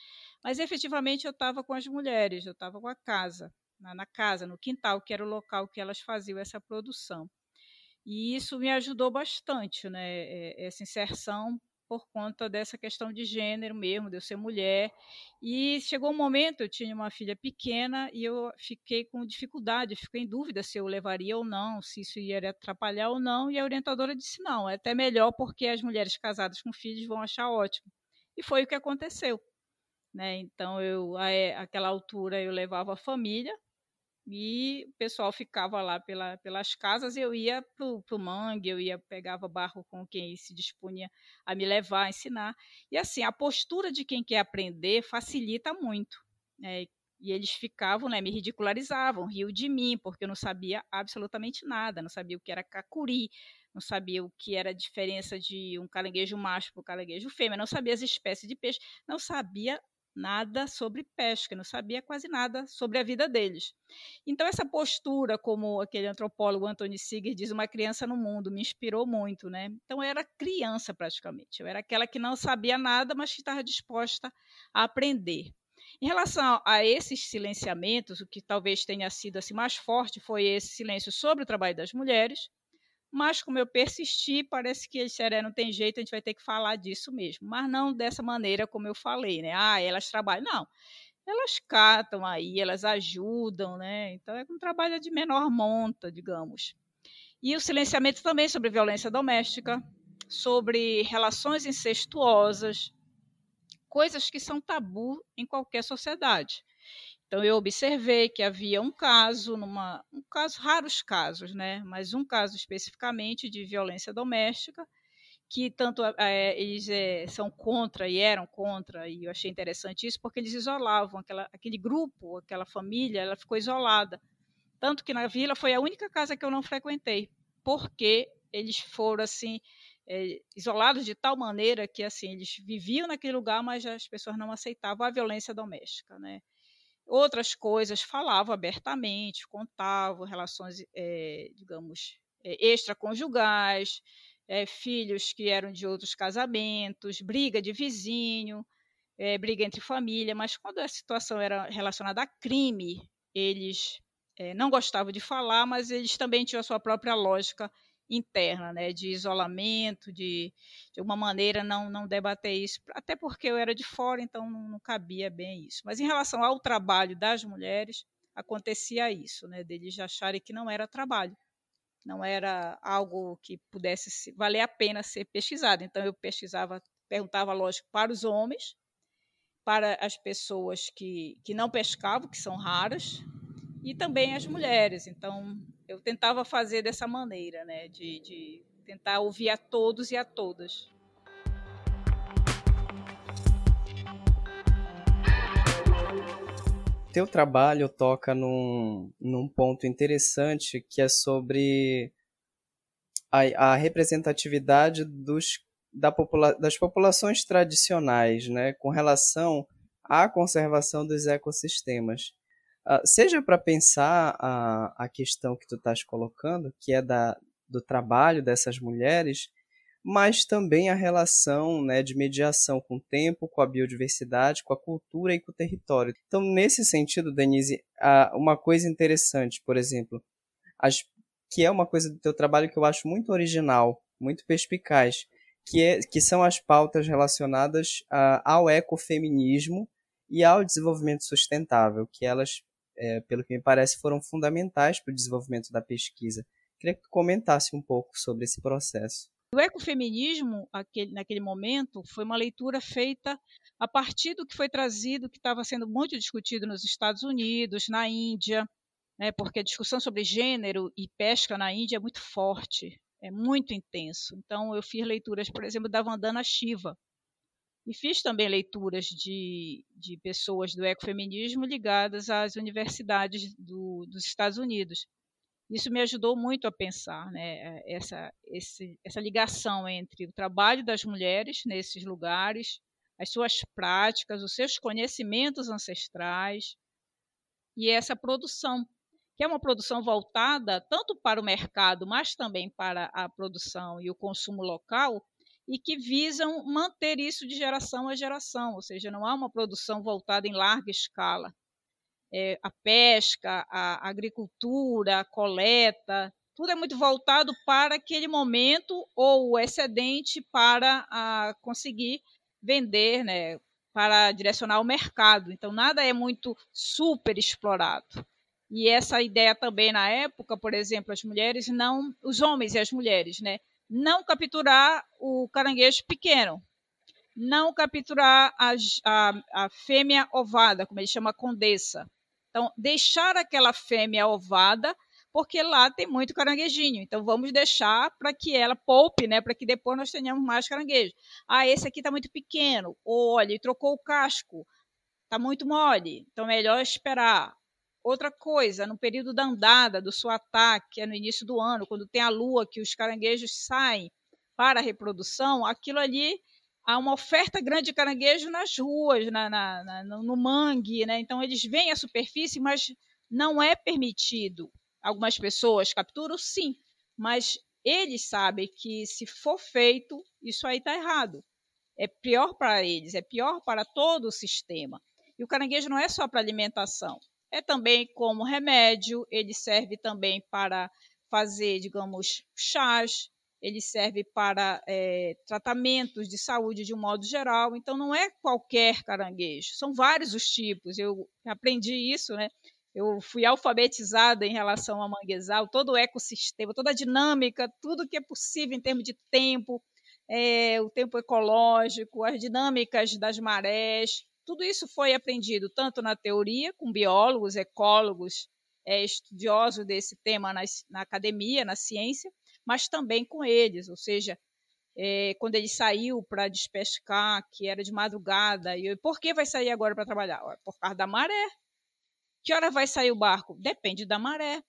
mas efetivamente eu estava com as mulheres, eu estava com a casa, na, na, casa, no quintal, que era o local que elas faziam essa produção. E isso me ajudou bastante, né, essa inserção por conta dessa questão de gênero mesmo, de eu ser mulher. E chegou um momento, eu tinha uma filha pequena e eu fiquei com dificuldade, fiquei em dúvida se eu levaria ou não, se isso ia atrapalhar ou não. E a orientadora disse: não, é até melhor porque as mulheres casadas com filhos vão achar ótimo. E foi o que aconteceu. Né? Então, eu, a, aquela altura, eu levava a família, e o pessoal ficava lá pela, pelas casas, eu ia para o mangue, eu ia pegava barco com quem se dispunha a me levar, a ensinar. E assim, a postura de quem quer aprender facilita muito. Né? E eles ficavam, né, me ridicularizavam, riam de mim, porque eu não sabia absolutamente nada, não sabia o que era cacuri, não sabia o que era a diferença de um caranguejo macho para o caranguejo fêmea, não sabia as espécies de peixe, não sabia nada sobre pesca, não sabia quase nada sobre a vida deles. Então, essa postura, como aquele antropólogo Anthony Siger diz, uma criança no mundo, me inspirou muito, né? Então, eu era criança praticamente, eu era aquela que não sabia nada, mas que estava disposta a aprender. Em relação a esses silenciamentos, o que talvez tenha sido assim mais forte foi esse silêncio sobre o trabalho das mulheres, mas como eu persisti, parece que eles disseram, é, não tem jeito, a gente vai ter que falar disso mesmo. Mas não dessa maneira como eu falei, né? Ah, elas trabalham. Não, elas catam aí, elas ajudam, né? Então é um trabalho de menor monta, digamos. E o silenciamento também sobre violência doméstica, sobre relações incestuosas, coisas que são tabu em qualquer sociedade. Então eu observei que havia um caso, numa, um caso, raros casos, né? Mas um caso especificamente de violência doméstica, que tanto é, eles é, são contra e eram contra, e eu achei interessante isso, porque eles isolavam aquela, aquele grupo, aquela família, ela ficou isolada. Tanto que na vila foi a única casa que eu não frequentei, porque eles foram assim é, isolados de tal maneira que assim eles viviam naquele lugar, mas as pessoas não aceitavam a violência doméstica, né? Outras coisas falavam abertamente, contavam relações, é, digamos, é, extraconjugais, é, filhos que eram de outros casamentos, briga de vizinho, briga entre família, mas quando a situação era relacionada a crime, eles não gostavam de falar, mas eles também tinham a sua própria lógica interna, né, de isolamento, de, de alguma maneira não, não debater isso, até porque eu era de fora, então não, não cabia bem isso. Mas em relação ao trabalho das mulheres, acontecia isso, né, deles acharem que não era trabalho, não era algo que pudesse valer a pena ser pesquisado. Então eu pesquisava, perguntava, lógico, para os homens, para as pessoas que, que não pescavam, que são raras, e também as mulheres. Então eu tentava fazer dessa maneira, né, de, de tentar ouvir a todos e a todas. Teu trabalho toca num, num ponto interessante que é sobre a, a representatividade dos, da popula das populações tradicionais, né, com relação à conservação dos ecossistemas. Uh, seja para pensar a, a questão que tu estás colocando, que é da, do trabalho dessas mulheres, mas também a relação né, de mediação com o tempo, com a biodiversidade, com a cultura e com o território. Então, nesse sentido, Denise, uma coisa interessante, por exemplo, as, que é uma coisa do teu trabalho que eu acho muito original, muito perspicaz, que, é, que são as pautas relacionadas uh, ao ecofeminismo e ao desenvolvimento sustentável, que elas é, pelo que me parece, foram fundamentais para o desenvolvimento da pesquisa. Queria que tu comentasse um pouco sobre esse processo. O ecofeminismo, aquele, naquele momento, foi uma leitura feita a partir do que foi trazido, que estava sendo muito discutido nos Estados Unidos, na Índia, né, porque a discussão sobre gênero e pesca na Índia é muito forte, é muito intenso. Então, eu fiz leituras, por exemplo, da Vandana Shiva, e fiz também leituras de, de pessoas do ecofeminismo ligadas às universidades do, dos Estados Unidos. Isso me ajudou muito a pensar né, essa, esse, essa ligação entre o trabalho das mulheres nesses lugares, as suas práticas, os seus conhecimentos ancestrais e essa produção, que é uma produção voltada tanto para o mercado, mas também para a produção e o consumo local, e que visam manter isso de geração a geração, ou seja, não há uma produção voltada em larga escala. É, a pesca, a agricultura, a coleta, tudo é muito voltado para aquele momento ou o excedente para a, conseguir vender, né, para direcionar o mercado. Então, nada é muito super explorado. E essa ideia também na época, por exemplo, as mulheres não, os homens e as mulheres, né, não capturar o caranguejo pequeno, não capturar a, a, a fêmea ovada, como ele chama condessa. Então, deixar aquela fêmea ovada, porque lá tem muito caranguejinho. Então, vamos deixar para que ela poupe, né? Para que depois nós tenhamos mais caranguejo. Ah, esse aqui está muito pequeno. Ou, olha, trocou o casco. Está muito mole. Então, melhor esperar. Outra coisa, no período da andada, do seu ataque, é no início do ano, quando tem a lua, que os caranguejos saem para a reprodução, aquilo ali há uma oferta grande de caranguejo nas ruas, na, na, na, no mangue, né? Então eles vêm à superfície, mas não é permitido. Algumas pessoas capturam, sim, mas eles sabem que se for feito, isso aí está errado. É pior para eles, é pior para todo o sistema. E o caranguejo não é só para alimentação é também como remédio, ele serve também para fazer, digamos, chás, ele serve para é, tratamentos de saúde de um modo geral. Então, não é qualquer caranguejo, são vários os tipos. Eu aprendi isso, né? Eu fui alfabetizada em relação ao manguezal, todo o ecossistema, toda a dinâmica, tudo que é possível em termos de tempo, é, o tempo ecológico, as dinâmicas das marés, tudo isso foi aprendido tanto na teoria, com biólogos, ecólogos, é, estudiosos desse tema na, academia, na ciência, mas também com eles, ou seja, é, quando ele saiu para despescar, que era de madrugada, e eu, por que vai sair agora para trabalhar? Por causa da maré. Que hora vai sair o barco? Depende da maré.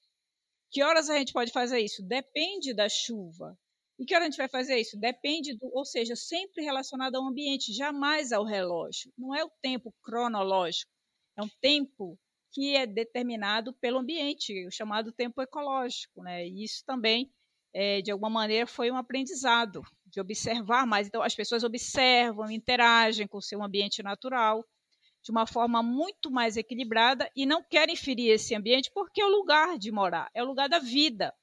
Que horas a gente pode fazer isso? Depende da chuva. E que hora a gente vai fazer isso? Depende do, ou seja, sempre relacionado ao ambiente, jamais ao relógio. Não é o tempo cronológico, é um tempo que é determinado pelo ambiente, o chamado tempo ecológico, né? E isso também, é, de alguma maneira, foi um aprendizado de observar mais. Então, as pessoas observam, interagem com o seu ambiente natural de uma forma muito mais equilibrada e não querem ferir esse ambiente porque é o lugar de morar, é o lugar da vida.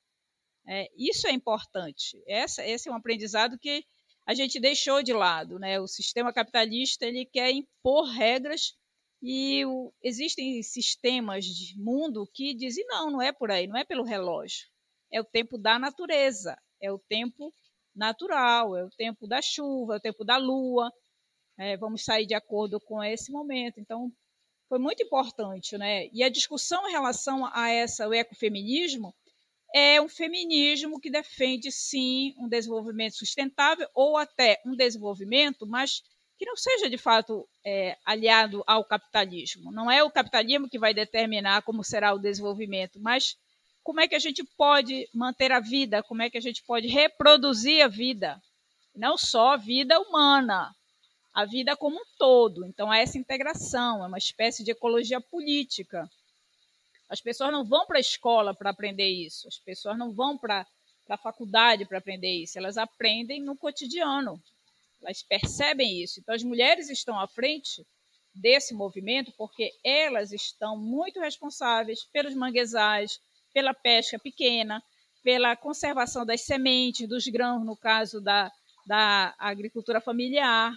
É, isso é importante. Essa, esse é um aprendizado que a gente deixou de lado. Né? O sistema capitalista ele quer impor regras e o, existem sistemas de mundo que dizem não, não é por aí, não é pelo relógio. É o tempo da natureza, é o tempo natural, é o tempo da chuva, é o tempo da lua. É, vamos sair de acordo com esse momento. Então, foi muito importante, né? E a discussão em relação a essa o ecofeminismo é um feminismo que defende sim um desenvolvimento sustentável ou até um desenvolvimento, mas que não seja de fato é, aliado ao capitalismo. Não é o capitalismo que vai determinar como será o desenvolvimento, mas como é que a gente pode manter a vida, como é que a gente pode reproduzir a vida, não só a vida humana, a vida como um todo. Então, é essa integração, é uma espécie de ecologia política. As pessoas não vão para a escola para aprender isso, as pessoas não vão para a faculdade para aprender isso, elas aprendem no cotidiano, elas percebem isso. Então, as mulheres estão à frente desse movimento porque elas estão muito responsáveis pelos manguezais, pela pesca pequena, pela conservação das sementes, dos grãos, no caso da, da agricultura familiar.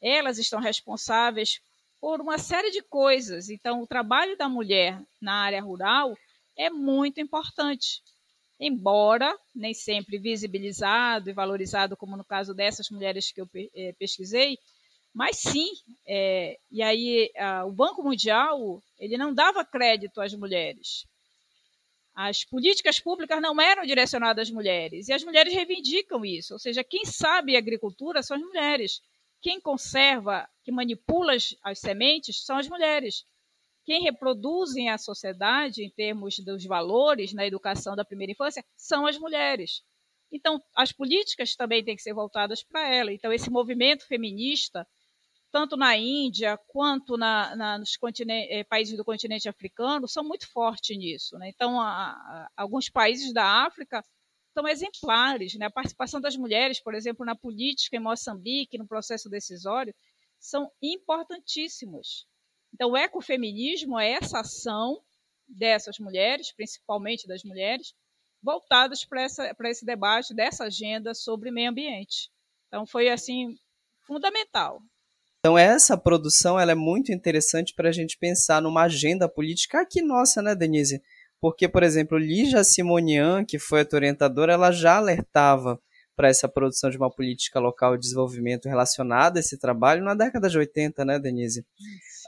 Elas estão responsáveis por uma série de coisas. Então, o trabalho da mulher na área rural é muito importante. Embora nem sempre visibilizado e valorizado, como no caso dessas mulheres que eu eh, pesquisei, mas sim, é, e aí a, o Banco Mundial ele não dava crédito às mulheres. As políticas públicas não eram direcionadas às mulheres, e as mulheres reivindicam isso, ou seja, quem sabe agricultura são as mulheres. Quem conserva, que manipula as, sementes, são as mulheres. Quem reproduzem a sociedade em termos dos valores na educação da primeira infância são as mulheres. Então, as políticas também têm que ser voltadas para ela. Então, esse movimento feminista, tanto na Índia quanto na, na, nos eh, países do continente africano, são muito fortes nisso. Né? Então, a, a, alguns países da África são exemplares. Né? A participação das mulheres, por exemplo, na política em Moçambique, no processo decisório, são importantíssimos. Então, o ecofeminismo é essa ação dessas mulheres, principalmente das mulheres, voltadas para esse debate dessa agenda sobre meio ambiente. Então, foi assim fundamental. Então, essa produção ela é muito interessante para a gente pensar numa agenda política aqui nossa, né, Denise? Porque, por exemplo, Lígia Simonian, que foi a orientadora, ela já alertava para essa produção de uma política local de desenvolvimento relacionada a esse trabalho na década de 80, né, Denise?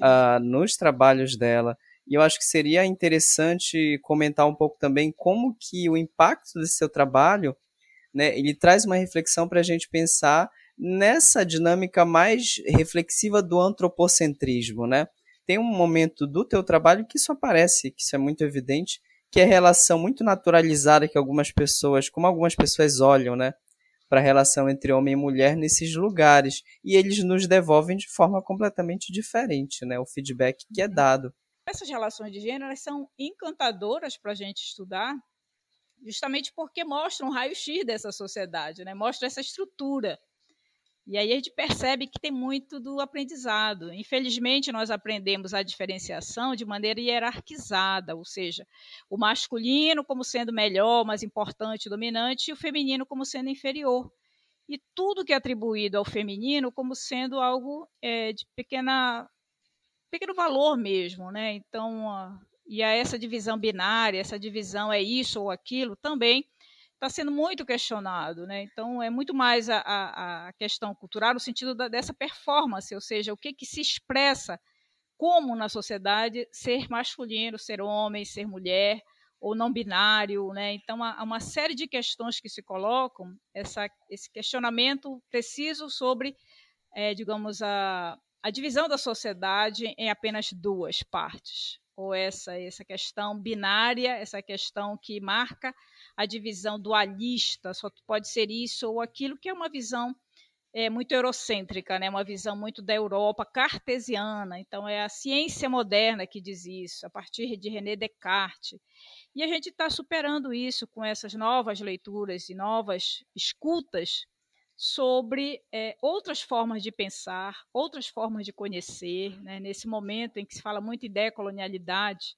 Uh, nos trabalhos dela. E eu acho que seria interessante comentar um pouco também como que o impacto desse seu trabalho, né, ele traz uma reflexão para a gente pensar nessa dinâmica mais reflexiva do antropocentrismo, né? Tem um momento do teu trabalho que isso aparece, que isso é muito evidente, que é a relação muito naturalizada que algumas pessoas, como algumas pessoas olham, né, para a relação entre homem e mulher nesses lugares, e eles nos devolvem de forma completamente diferente, né, o feedback que é dado. Essas relações de gênero elas são encantadoras para a gente estudar, justamente porque mostram um raio-x dessa sociedade, né, mostra essa estrutura e aí a gente percebe que tem muito do aprendizado. Infelizmente, nós aprendemos a diferenciação de maneira hierarquizada, ou seja, o masculino como sendo melhor, mais importante, dominante, e o feminino como sendo inferior. E tudo que é atribuído ao feminino como sendo algo é, de pequena, pequeno valor mesmo. Né? Então, e a essa divisão binária, essa divisão é isso ou aquilo, também está sendo muito questionado, né? Então é muito mais a, a, a questão cultural no sentido da, dessa performance, ou seja, o que que se expressa como na sociedade ser masculino, ser homem, ser mulher ou não binário, né? Então há uma série de questões que se colocam essa, esse questionamento preciso sobre, é, digamos a, a divisão da sociedade em apenas duas partes, ou essa essa questão binária, essa questão que marca a divisão dualista, só pode ser isso ou aquilo, que é uma visão é, muito eurocêntrica, né? uma visão muito da Europa cartesiana. Então, é a ciência moderna que diz isso, a partir de René Descartes. E a gente está superando isso com essas novas leituras e novas escutas sobre é, outras formas de pensar, outras formas de conhecer, né? nesse momento em que se fala muito em decolonialidade,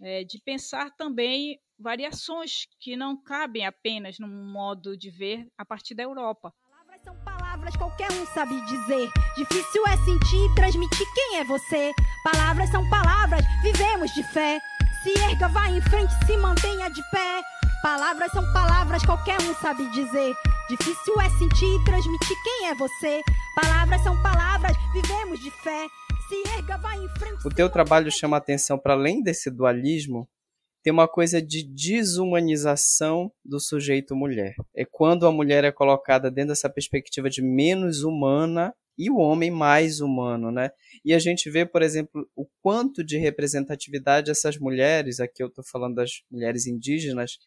é, de pensar também variações que não cabem apenas num modo de ver a partir da Europa. Palavras são palavras, qualquer um sabe dizer. Difícil é sentir e transmitir quem é você. Palavras são palavras, vivemos de fé. Se erga, vá em frente, se mantenha de pé. Palavras são palavras, qualquer um sabe dizer. Difícil é sentir e transmitir quem é você. Palavras são palavras, vivemos de fé. Se erga, vá em frente. O teu trabalho chama atenção para além desse dualismo tem uma coisa de desumanização do sujeito mulher. É quando a mulher é colocada dentro dessa perspectiva de menos humana e o homem mais humano, né? E a gente vê, por exemplo, o quanto de representatividade essas mulheres, aqui eu estou falando das mulheres indígenas,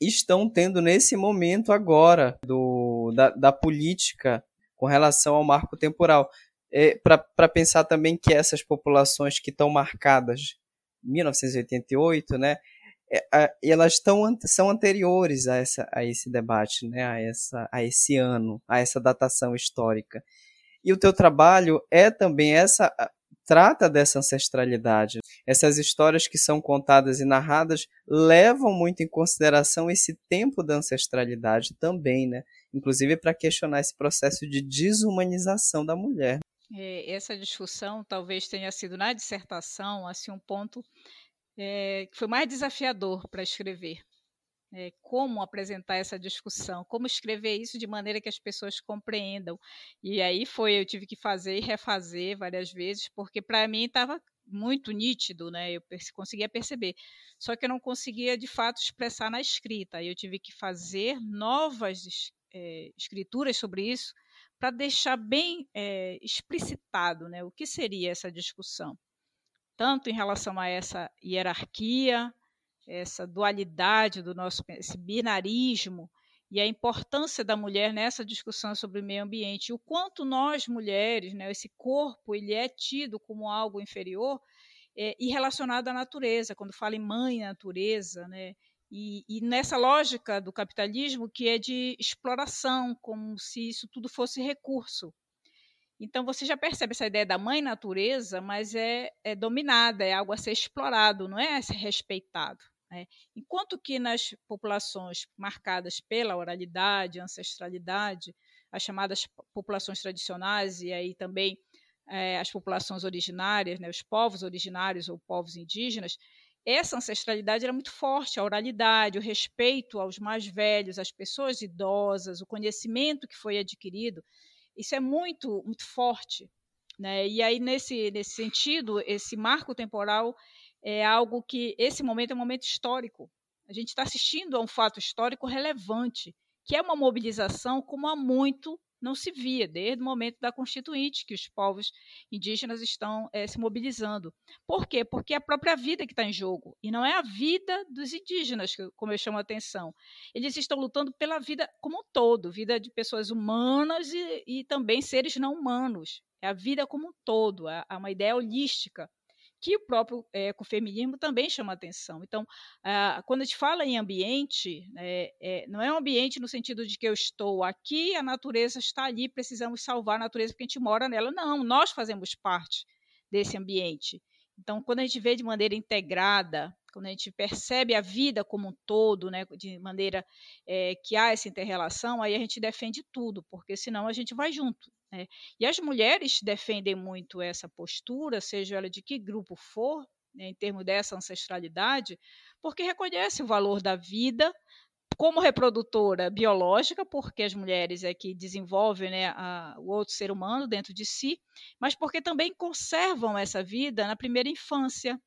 estão tendo nesse momento agora do, da, da política com relação ao marco temporal. É, Para pensar também que essas populações que estão marcadas 1988, né? É, elas estão são anteriores a, essa, a esse debate, né? A, essa, a esse ano, a essa datação histórica. E o teu trabalho é também essa trata dessa ancestralidade. Essas histórias que são contadas e narradas levam muito em consideração esse tempo da ancestralidade também, né? Inclusive para questionar esse processo de desumanização da mulher. É, essa discussão talvez tenha sido na dissertação assim um ponto é, que foi mais desafiador para escrever. É, como apresentar essa discussão, como escrever isso de maneira que as pessoas compreendam. E aí foi, eu tive que fazer e refazer várias vezes, porque para mim estava muito nítido, né? Eu conseguia perceber. Só que eu não conseguia de fato expressar na escrita. Eu tive que fazer novas é, escrituras sobre isso para deixar bem é, explicitado né, o que seria essa discussão, tanto em relação a essa hierarquia, essa dualidade do nosso esse binarismo e a importância da mulher nessa discussão sobre o meio ambiente, o quanto nós mulheres, né, esse corpo, ele é tido como algo inferior é, e relacionado à natureza. Quando fala em mãe natureza, né, e, e, nessa lógica do capitalismo que é de exploração, como se isso tudo fosse recurso. Então você já percebe essa ideia da mãe natureza, mas é, é dominada, é algo a ser explorado, não é a ser respeitado. Né? Enquanto que nas populações marcadas pela oralidade, ancestralidade, as chamadas populações tradicionais e aí também é, as populações originárias, né, os povos originários ou povos indígenas, essa ancestralidade era muito forte, a oralidade, o respeito aos mais velhos, às pessoas idosas, o conhecimento que foi adquirido, isso é muito, muito forte. Né? E aí, nesse, nesse sentido, esse marco temporal é algo que, esse momento é um momento histórico. A gente está assistindo a um fato histórico relevante, que é uma mobilização como há muito não se via desde o momento da Constituinte, que os povos indígenas estão é, se mobilizando. Por quê? Porque é a própria vida que está em jogo, e não é a vida dos indígenas, como eu chamo a atenção. Eles estão lutando pela vida como um todo, vida de pessoas humanas e, e também seres não humanos. É a vida como um todo, é, é uma ideia holística que o próprio é, ecofeminismo também chama atenção. Então, ah, quando a gente fala em ambiente, é, é, não é um ambiente no sentido de que eu estou aqui, a natureza está ali, precisamos salvar a natureza porque a gente mora nela. Não, nós fazemos parte desse ambiente. Então, quando a gente vê de maneira integrada, quando a gente percebe a vida como um todo, né, de maneira é, que há essa interrelação, aí a gente defende tudo, porque senão a gente vai junto. Né? E as mulheres defendem muito essa postura, seja ela de que grupo for, né, em termos dessa ancestralidade, porque reconhece o valor da vida como reprodutora biológica, porque as mulheres é que desenvolvem né, a, o outro ser humano dentro de si, mas porque também conservam essa vida na primeira infância,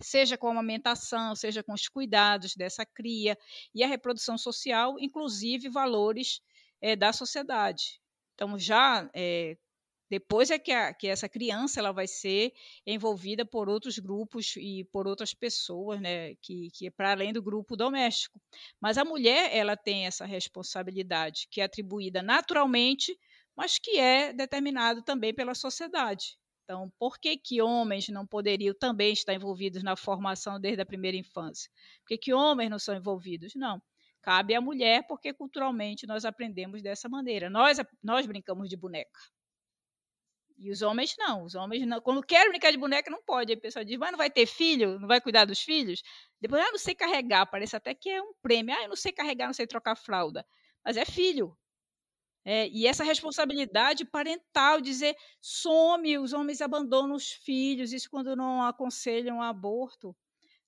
seja com a amamentação, seja com os cuidados dessa cria e a reprodução social, inclusive valores é, da sociedade. Então, já é, depois é que, a, que, essa criança ela vai ser envolvida por outros grupos e por outras pessoas, né, que, que é para além do grupo doméstico. Mas a mulher ela tem essa responsabilidade que é atribuída naturalmente, mas que é determinado também pela sociedade. Então, por que, que homens não poderiam também estar envolvidos na formação desde a primeira infância? Por que, que homens não são envolvidos? Não cabe à mulher, porque culturalmente nós aprendemos dessa maneira. Nós, nós brincamos de boneca. E os homens não, os homens não. Quando querem brincar de boneca, não pode. Aí o pessoal diz, mas não vai ter filho? Não vai cuidar dos filhos? Depois, ah, não sei carregar, parece até que é um prêmio. Ah, eu não sei carregar, não sei trocar fralda. Mas é filho. É, e essa responsabilidade parental, dizer some, os homens abandonam os filhos, isso quando não aconselham aborto.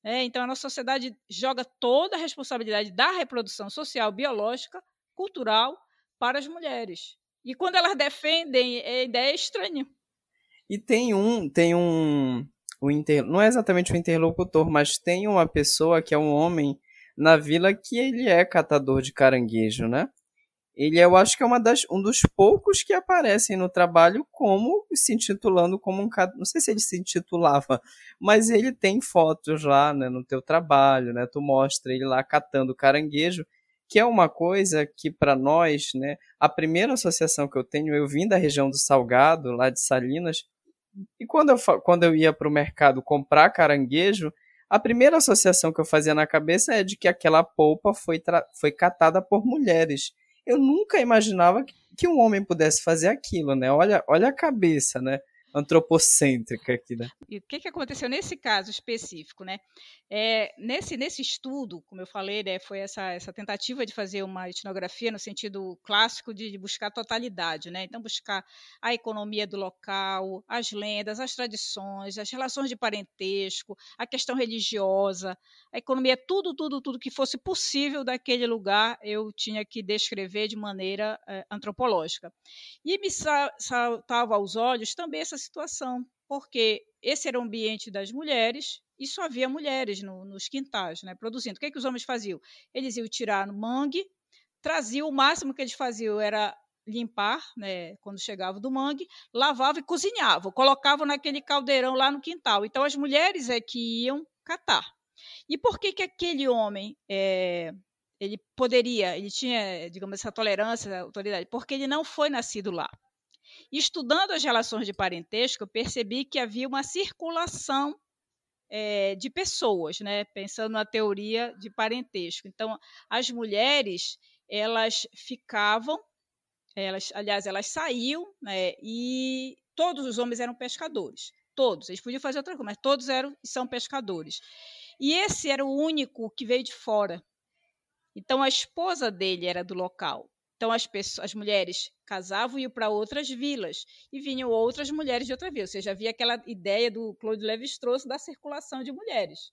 É, então, a nossa sociedade joga toda a responsabilidade da reprodução social, biológica, cultural, para as mulheres. E quando elas defendem, a ideia é estranha. E tem um, tem um, um inter... não é exatamente um interlocutor, mas tem uma pessoa que é um homem na vila que ele é catador de caranguejo, né? Ele eu acho que é uma das, um dos poucos que aparecem no trabalho como se intitulando como um não sei se ele se intitulava, mas ele tem fotos lá, né, no teu trabalho, né? Tu mostra ele lá catando caranguejo que é uma coisa que para nós, né, a primeira associação que eu tenho, eu vim da região do Salgado, lá de Salinas, e quando eu, quando eu ia para o mercado comprar caranguejo, a primeira associação que eu fazia na cabeça é de que aquela polpa foi, foi catada por mulheres. Eu nunca imaginava que um homem pudesse fazer aquilo, né? Olha, olha a cabeça, né? Antropocêntrica aqui, né? E o que, que aconteceu nesse caso específico, né? É, nesse, nesse estudo, como eu falei, né, foi essa, essa tentativa de fazer uma etnografia no sentido clássico de, de buscar totalidade, né? Então, buscar a economia do local, as lendas, as tradições, as relações de parentesco, a questão religiosa, a economia, tudo, tudo, tudo que fosse possível daquele lugar, eu tinha que descrever de maneira é, antropológica. E me saltava aos olhos também essa situação, porque esse era o ambiente das mulheres e só havia mulheres no, nos quintais, né, produzindo. O que, é que os homens faziam? Eles iam tirar no mangue, traziam, o máximo que eles faziam era limpar, né, quando chegava do mangue, lavava e cozinhava, colocavam naquele caldeirão lá no quintal. Então as mulheres é que iam catar. E por que que aquele homem é, ele poderia, ele tinha, digamos, essa tolerância, autoridade? Porque ele não foi nascido lá. Estudando as relações de parentesco, eu percebi que havia uma circulação é, de pessoas, né? pensando na teoria de parentesco. Então, as mulheres, elas ficavam, elas, aliás, elas saíam, né? e todos os homens eram pescadores. Todos, eles podiam fazer outra coisa, mas todos eram são pescadores. E esse era o único que veio de fora. Então, a esposa dele era do local. Então as, pessoas, as mulheres casavam e iam para outras vilas e vinham outras mulheres de outra vila. Ou seja, havia aquela ideia do Claude Lévi-Strauss da circulação de mulheres.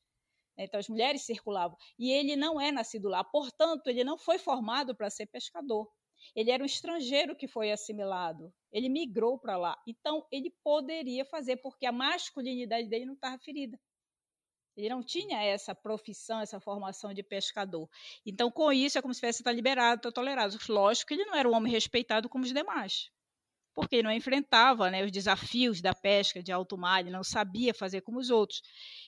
Então as mulheres circulavam. E ele não é nascido lá, portanto, ele não foi formado para ser pescador. Ele era um estrangeiro que foi assimilado. Ele migrou para lá. Então ele poderia fazer, porque a masculinidade dele não estava ferida. Ele não tinha essa profissão, essa formação de pescador. Então, com isso, é como se tivesse estar liberado, estar tolerado. Lógico que ele não era um homem respeitado como os demais, porque ele não enfrentava né, os desafios da pesca de alto mar, ele não sabia fazer como os outros.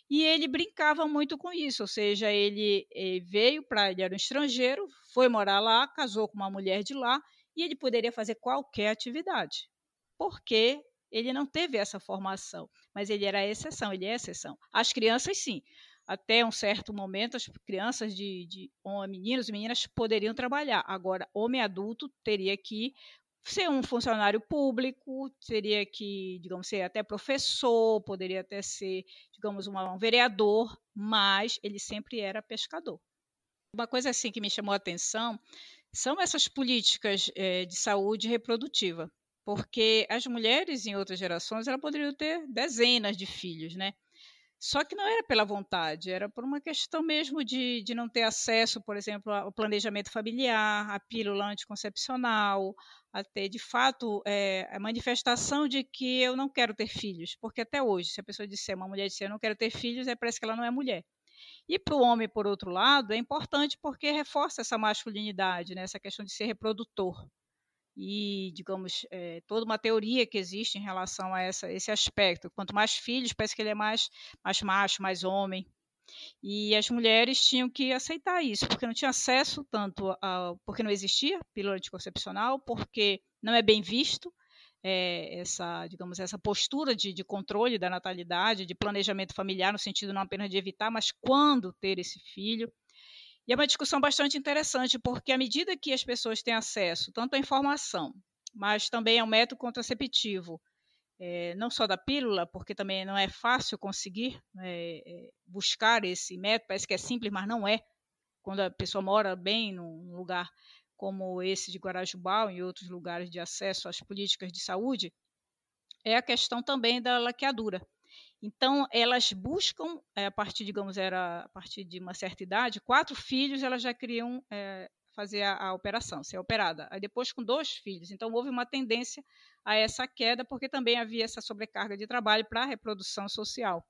E ele brincava muito com isso, ou seja, ele, ele veio para. Ele era um estrangeiro, foi morar lá, casou com uma mulher de lá, e ele poderia fazer qualquer atividade, porque ele não teve essa formação, mas ele era a exceção, ele é a exceção. As crianças, sim. Até um certo momento, as crianças de, de meninos e meninas poderiam trabalhar. Agora, homem adulto teria que ser um funcionário público, teria que, digamos, ser até professor, poderia até ser, digamos, um vereador, mas ele sempre era pescador. Uma coisa assim que me chamou a atenção são essas políticas é, de saúde reprodutiva porque as mulheres em outras gerações elas poderiam ter dezenas de filhos, né? Só que não era pela vontade, era por uma questão mesmo de, de não ter acesso, por exemplo, ao planejamento familiar, à pílula anticoncepcional, a ter, de fato, é, a manifestação de que eu não quero ter filhos. Porque até hoje, se a pessoa disser, uma mulher disser, eu não quero ter filhos, é, parece que ela não é mulher. E para o homem, por outro lado, é importante porque reforça essa masculinidade, né? essa questão de ser reprodutor e, digamos, é, toda uma teoria que existe em relação a essa, esse aspecto. Quanto mais filhos, parece que ele é mais, mais macho, mais homem. E as mulheres tinham que aceitar isso, porque não tinha acesso tanto a. porque não existia pílula anticoncepcional, porque não é bem visto é, essa, digamos, essa postura de, de, controle da natalidade, de planejamento familiar, no sentido não apenas de evitar, mas quando ter esse filho. E é uma discussão bastante interessante, porque à medida que as pessoas têm acesso tanto à informação, mas também ao método contraceptivo, é, não só da pílula, porque também não é fácil conseguir é, buscar esse método, parece que é simples, mas não é. Quando a pessoa mora bem num lugar como esse de Guarajubal e outros lugares de acesso às políticas de saúde, é a questão também da laqueadura. Então, elas buscam, a partir, digamos, era a partir de uma certa idade, quatro filhos, elas já queriam é, fazer a, a, operação, ser operada. Aí depois com dois filhos. Então houve uma tendência a essa queda, porque também havia essa sobrecarga de trabalho para a reprodução social.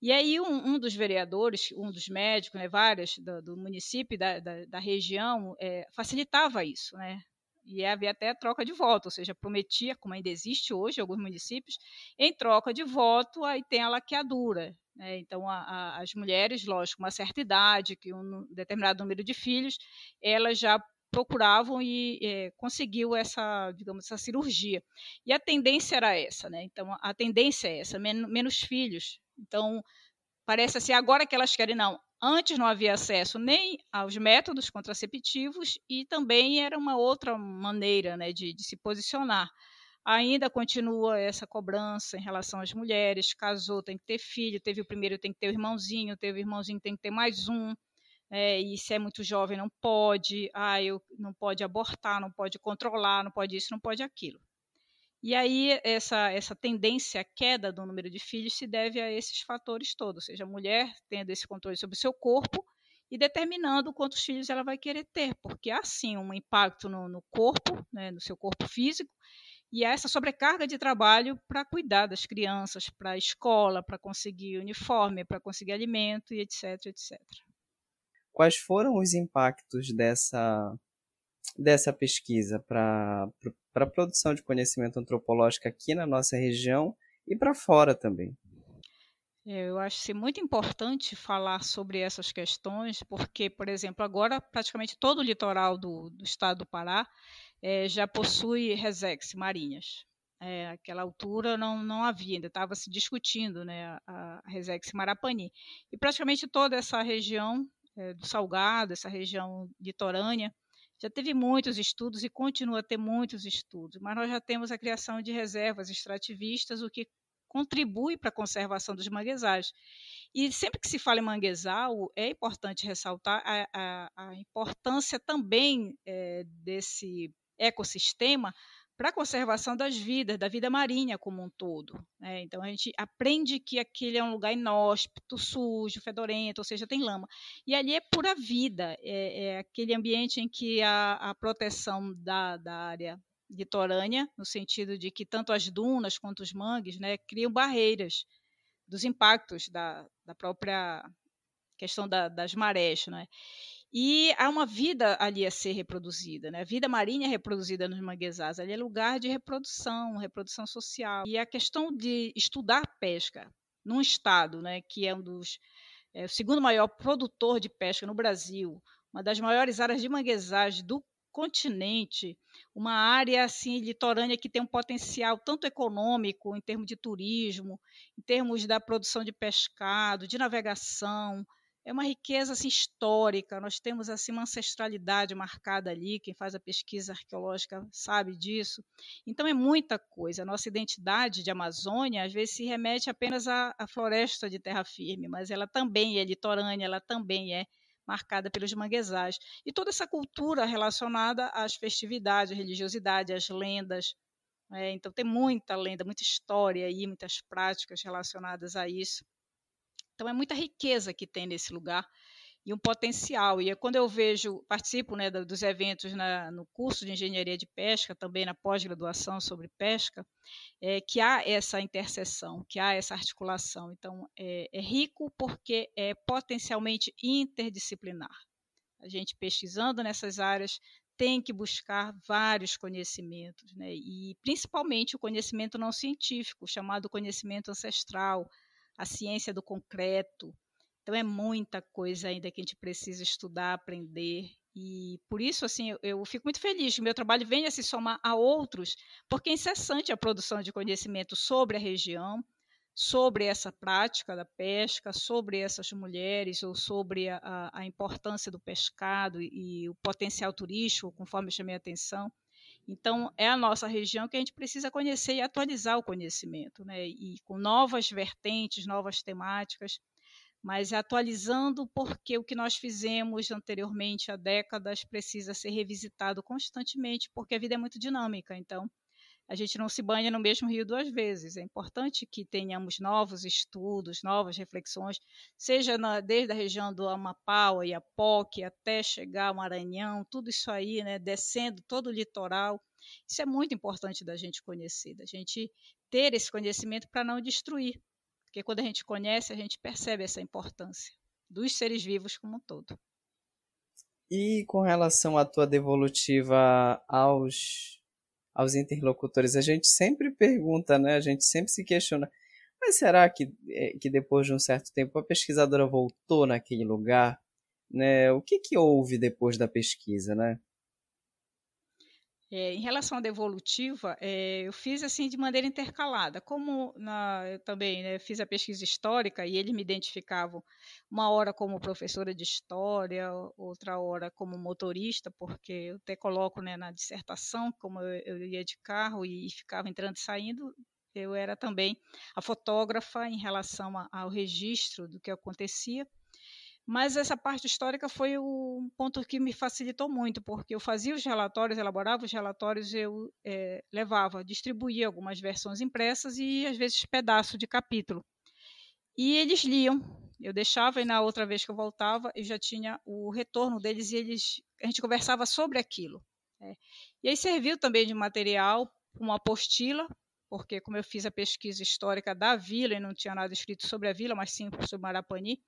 E aí um, um, dos vereadores, um dos médicos, né, vários do, do município, da, da, da região, é, facilitava isso, né? E havia até troca de voto, ou seja, prometia, como ainda existe hoje em alguns municípios, em troca de voto, aí tem a laqueadura. Né? Então, a, a, as mulheres, lógico, uma certa idade, que um determinado número de filhos, elas já procuravam e é, conseguiu essa, digamos, essa cirurgia. E a tendência era essa, né? Então, a tendência é essa, men menos filhos. Então, parece assim, agora que elas querem, não, Antes não havia acesso nem aos métodos contraceptivos e também era uma outra maneira né, de, de se posicionar. Ainda continua essa cobrança em relação às mulheres. Casou, tem que ter filho. Teve o primeiro, tem que ter o irmãozinho. Teve o irmãozinho, tem que ter mais um. É, e se é muito jovem, não pode. Ah, eu, não pode abortar, não pode controlar, não pode isso, não pode aquilo. E aí essa, essa tendência à queda do número de filhos se deve a esses fatores todos, ou seja, a mulher tendo esse controle sobre o seu corpo e determinando quantos filhos ela vai querer ter, porque há sim um impacto no, no corpo, né, no seu corpo físico, e há essa sobrecarga de trabalho para cuidar das crianças, para a escola, para conseguir uniforme, para conseguir alimento e etc, etc. Quais foram os impactos dessa, dessa pesquisa para a produção de conhecimento antropológico aqui na nossa região e para fora também. É, eu acho muito importante falar sobre essas questões, porque, por exemplo, agora praticamente todo o litoral do, do estado do Pará é, já possui resex marinhas. É, aquela altura não, não havia, ainda estava se discutindo né, a, a resex marapani. E praticamente toda essa região é, do Salgado, essa região litorânea, já teve muitos estudos e continua a ter muitos estudos, mas nós já temos a criação de reservas extrativistas, o que contribui para a conservação dos manguezais. E sempre que se fala em manguezal, é importante ressaltar a, a, a importância também é, desse ecossistema para a conservação das vidas, da vida marinha como um todo. Né? Então a gente aprende que aquele é um lugar inóspito, sujo, fedorento, ou seja, tem lama. E ali é pura vida, é, é aquele ambiente em que a, a proteção da, da, área litorânea, no sentido de que tanto as dunas quanto os mangues né, criam barreiras dos impactos da, da própria questão da, das marés. Né? E há uma vida ali a ser reproduzida, né? A vida marinha é reproduzida nos manguezais, ali é lugar de reprodução, reprodução social. E a questão de estudar pesca num estado, né, que é um dos é, o segundo maior produtor de pesca no Brasil, uma das maiores áreas de manguezais do continente, uma área assim litorânea que tem um potencial tanto econômico, em termos de turismo, em termos da produção de pescado, de navegação, é uma riqueza assim, histórica. Nós temos assim uma ancestralidade marcada ali. Quem faz a pesquisa arqueológica sabe disso. Então é muita coisa. A nossa identidade de Amazônia às vezes se remete apenas à, à floresta de terra firme, mas ela também é litorânea, ela também é marcada pelos manguezais. E toda essa cultura relacionada às festividades, à religiosidade, às lendas. É, então tem muita lenda, muita história aí, muitas práticas relacionadas a isso. Então é muita riqueza que tem nesse lugar e um potencial. E é quando eu vejo, participo né, dos eventos na, no curso de engenharia de pesca, também na pós-graduação sobre pesca, é, que há essa interseção, que há essa articulação. Então é, é rico porque é potencialmente interdisciplinar. A gente pesquisando nessas áreas tem que buscar vários conhecimentos, né? e principalmente o conhecimento não científico, chamado conhecimento ancestral, a ciência do concreto. Então é muita coisa ainda que a gente precisa estudar, aprender. E por isso, assim, eu, eu fico muito feliz que meu trabalho venha se somar a outros, porque é incessante a produção de conhecimento sobre a região, sobre essa prática da pesca, sobre essas mulheres, ou sobre a, a importância do pescado e, e o potencial turístico, conforme eu chamei a atenção. Então, é a nossa região que a gente precisa conhecer e atualizar o conhecimento, né? e com novas vertentes, novas temáticas, mas atualizando porque o que nós fizemos anteriormente há décadas precisa ser revisitado constantemente, porque a vida é muito dinâmica. Então, a gente não se banha no mesmo rio duas vezes. É importante que tenhamos novos estudos, novas reflexões, seja na, desde a região do Amapá, Iapoque, até chegar ao Maranhão, tudo isso aí, né, descendo todo o litoral. Isso é muito importante da gente conhecer, da gente ter esse conhecimento para não destruir. Porque quando a gente conhece, a gente percebe essa importância dos seres vivos como um todo. E com relação à tua devolutiva aos aos interlocutores. A gente sempre pergunta, né? A gente sempre se questiona. Mas será que, é, que depois de um certo tempo a pesquisadora voltou naquele lugar? Né? O que, que houve depois da pesquisa, né? É, em relação à devolutiva, é, eu fiz assim de maneira intercalada. Como na, eu também né, fiz a pesquisa histórica e eles me identificavam uma hora como professora de história, outra hora como motorista, porque eu até coloco né, na dissertação, como eu, eu ia de carro e, e ficava entrando e saindo, eu era também a fotógrafa em relação a, ao registro do que acontecia. Mas essa parte histórica foi um ponto que me facilitou muito, porque eu fazia os relatórios, elaborava os relatórios, eu é, levava, distribuía algumas versões impressas e às vezes pedaço de capítulo. E eles liam. Eu deixava e na outra vez que eu voltava, eu já tinha o retorno deles e eles, a gente conversava sobre aquilo. Né. E aí serviu também de material, uma apostila, porque como eu fiz a pesquisa histórica da vila e não tinha nada escrito sobre a vila, mas sim sobre Marapani,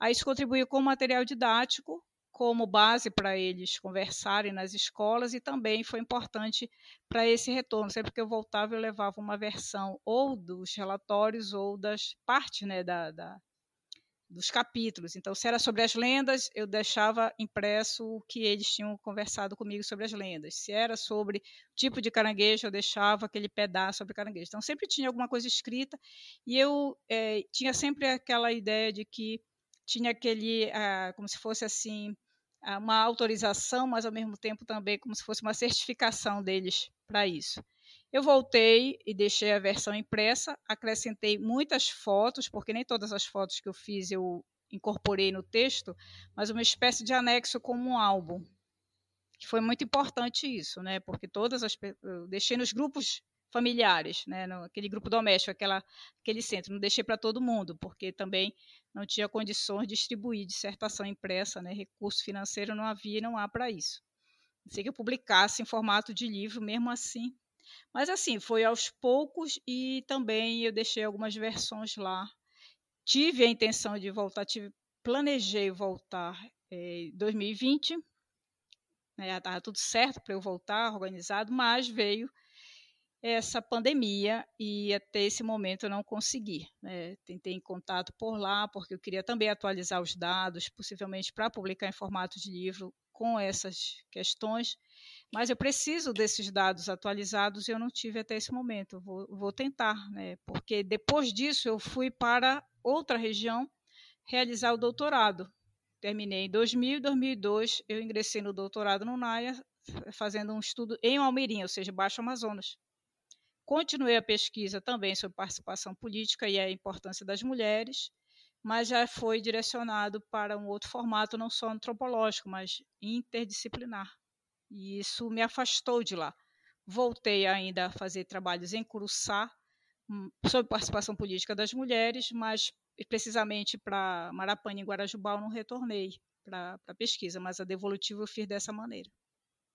Aí isso contribuiu com material didático, como base para eles conversarem nas escolas e também foi importante para esse retorno. Sempre que eu voltava, eu levava uma versão ou dos relatórios ou das partes né, da, da, dos capítulos. Então, se era sobre as lendas, eu deixava impresso o que eles tinham conversado comigo sobre as lendas. Se era sobre tipo de caranguejo, eu deixava aquele pedaço sobre caranguejo. Então, sempre tinha alguma coisa escrita e eu é, tinha sempre aquela ideia de que tinha aquele, ah, como se fosse assim, ah, uma autorização, mas ao mesmo tempo também como se fosse uma certificação deles para isso. Eu voltei e deixei a versão impressa, acrescentei muitas fotos, porque nem todas as fotos que eu fiz eu incorporei no texto, mas uma espécie de anexo como um álbum. Que foi muito importante isso, né? Porque todas as eu deixei nos grupos familiares, né? Aquele grupo doméstico, aquela, aquele centro. Não deixei para todo mundo, porque também não tinha condições de distribuir dissertação impressa, né? recurso financeiro não havia e não há para isso. Sei que eu publicasse em formato de livro, mesmo assim. Mas assim, foi aos poucos e também eu deixei algumas versões lá. Tive a intenção de voltar, tive, planejei voltar em eh, 2020, né, estava tudo certo para eu voltar, organizado, mas veio essa pandemia e até esse momento eu não consegui. Né? Tentei em contato por lá, porque eu queria também atualizar os dados, possivelmente para publicar em formato de livro com essas questões, mas eu preciso desses dados atualizados e eu não tive até esse momento. Vou, vou tentar, né? porque depois disso eu fui para outra região realizar o doutorado. Terminei em 2000 e 2002, eu ingressei no doutorado no NAIA, fazendo um estudo em Almeirinha, ou seja, Baixo Amazonas. Continuei a pesquisa também sobre participação política e a importância das mulheres, mas já foi direcionado para um outro formato, não só antropológico, mas interdisciplinar. E isso me afastou de lá. Voltei ainda a fazer trabalhos em Curuçá hum, sobre participação política das mulheres, mas precisamente para Marapani e Guarajubá eu não retornei para a pesquisa, mas a devolutiva eu fiz dessa maneira.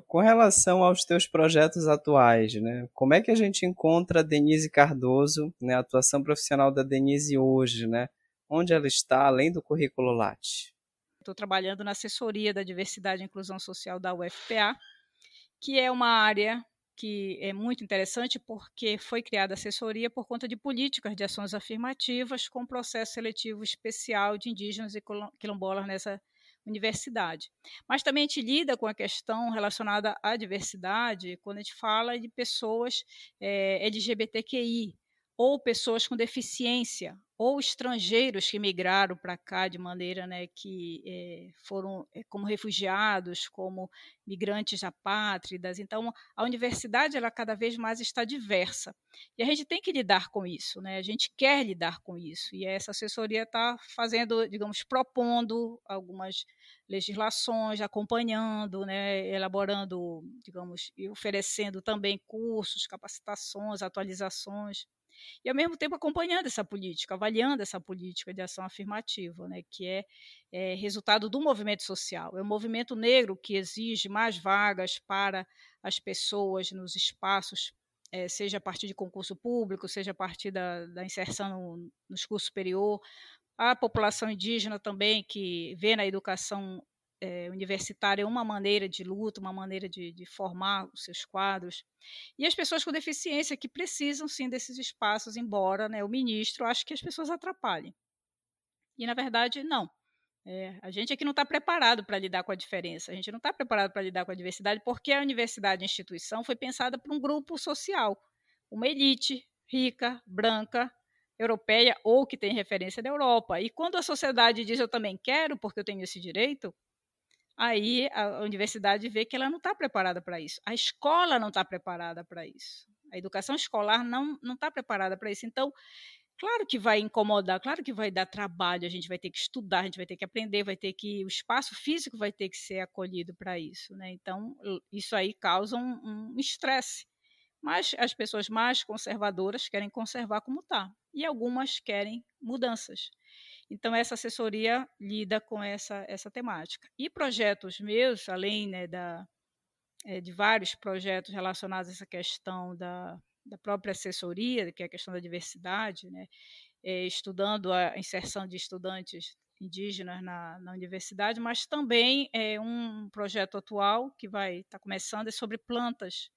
Com relação aos teus projetos atuais, né? Como é que a gente encontra a Denise Cardoso, né, a atuação profissional da Denise hoje, né? Onde ela está, além do currículo Lattes? Estou trabalhando na assessoria da diversidade e inclusão social da UFPA, que é uma área que é muito interessante porque foi criada assessoria por conta de políticas de ações afirmativas com processo seletivo especial de indígenas e quilombolas nessa universidade. Mas também a gente lida com a questão relacionada à diversidade quando a gente fala de pessoas é, eh, LGBTQI, ou pessoas com deficiência, ou estrangeiros que migraram para cá de maneira né, que é, foram é, como refugiados, como migrantes apátridas. Então, a universidade ela cada vez mais está diversa. E a gente tem que lidar com isso, né? a gente quer lidar com isso. E essa assessoria está fazendo, digamos, propondo algumas legislações, acompanhando, né, elaborando, digamos, e oferecendo também cursos, capacitações, atualizações e ao mesmo tempo acompanhando essa política, avaliando essa política de ação afirmativa, né, que é, é resultado do movimento social. É o movimento negro que exige mais vagas para as pessoas nos espaços, é, seja a partir de concurso público, seja a partir da, da inserção no, nos cursos superior, a população indígena também, que vê na educação é, universitária uma maneira de luta, uma maneira de, de, formar os seus quadros. E as pessoas com deficiência que precisam sim desses espaços, embora né, o ministro ache que as pessoas atrapalhem. E na verdade, não. É, a gente aqui não está preparado para lidar com a diferença, a gente não está preparado para lidar com a diversidade, porque a universidade, a instituição, foi pensada para um grupo social, uma elite rica, branca, europeia ou que tem referência da Europa. E quando a sociedade diz eu também quero, porque eu tenho esse direito, aí a universidade vê que ela não está preparada para isso. A escola não está preparada para isso. A educação escolar não está preparada para isso. Então, claro que vai incomodar, claro que vai dar trabalho, a gente vai ter que estudar, a gente vai ter que aprender, vai ter que. O espaço físico vai ter que ser acolhido para isso. Né? Então, isso aí causa um estresse. Mas as pessoas mais conservadoras querem conservar como está. E algumas querem mudanças. Então, essa assessoria lida com essa, essa temática. E projetos meus, além né, da, é, de vários projetos relacionados a essa questão da, da própria assessoria, que é a questão da diversidade, né, é, estudando a inserção de estudantes indígenas na, na universidade, mas também é um projeto atual que vai estar tá começando é sobre plantas,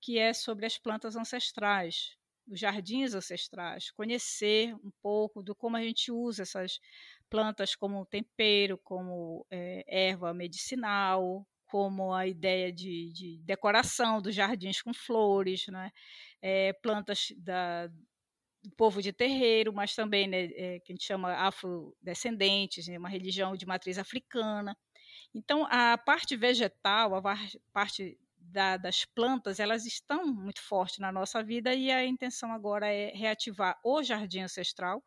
que é sobre as plantas ancestrais, os jardins ancestrais, conhecer um pouco do como a gente usa essas plantas como tempero, como é, erva medicinal, como a ideia de, de, decoração dos jardins com flores, né? É, plantas da, do povo de terreiro, mas também né, é, que a gente chama afrodescendentes, né, uma religião de matriz africana. Então, a parte vegetal, a parte da, das plantas, elas estão muito fortes na nossa vida e a intenção agora é reativar o Jardim Ancestral,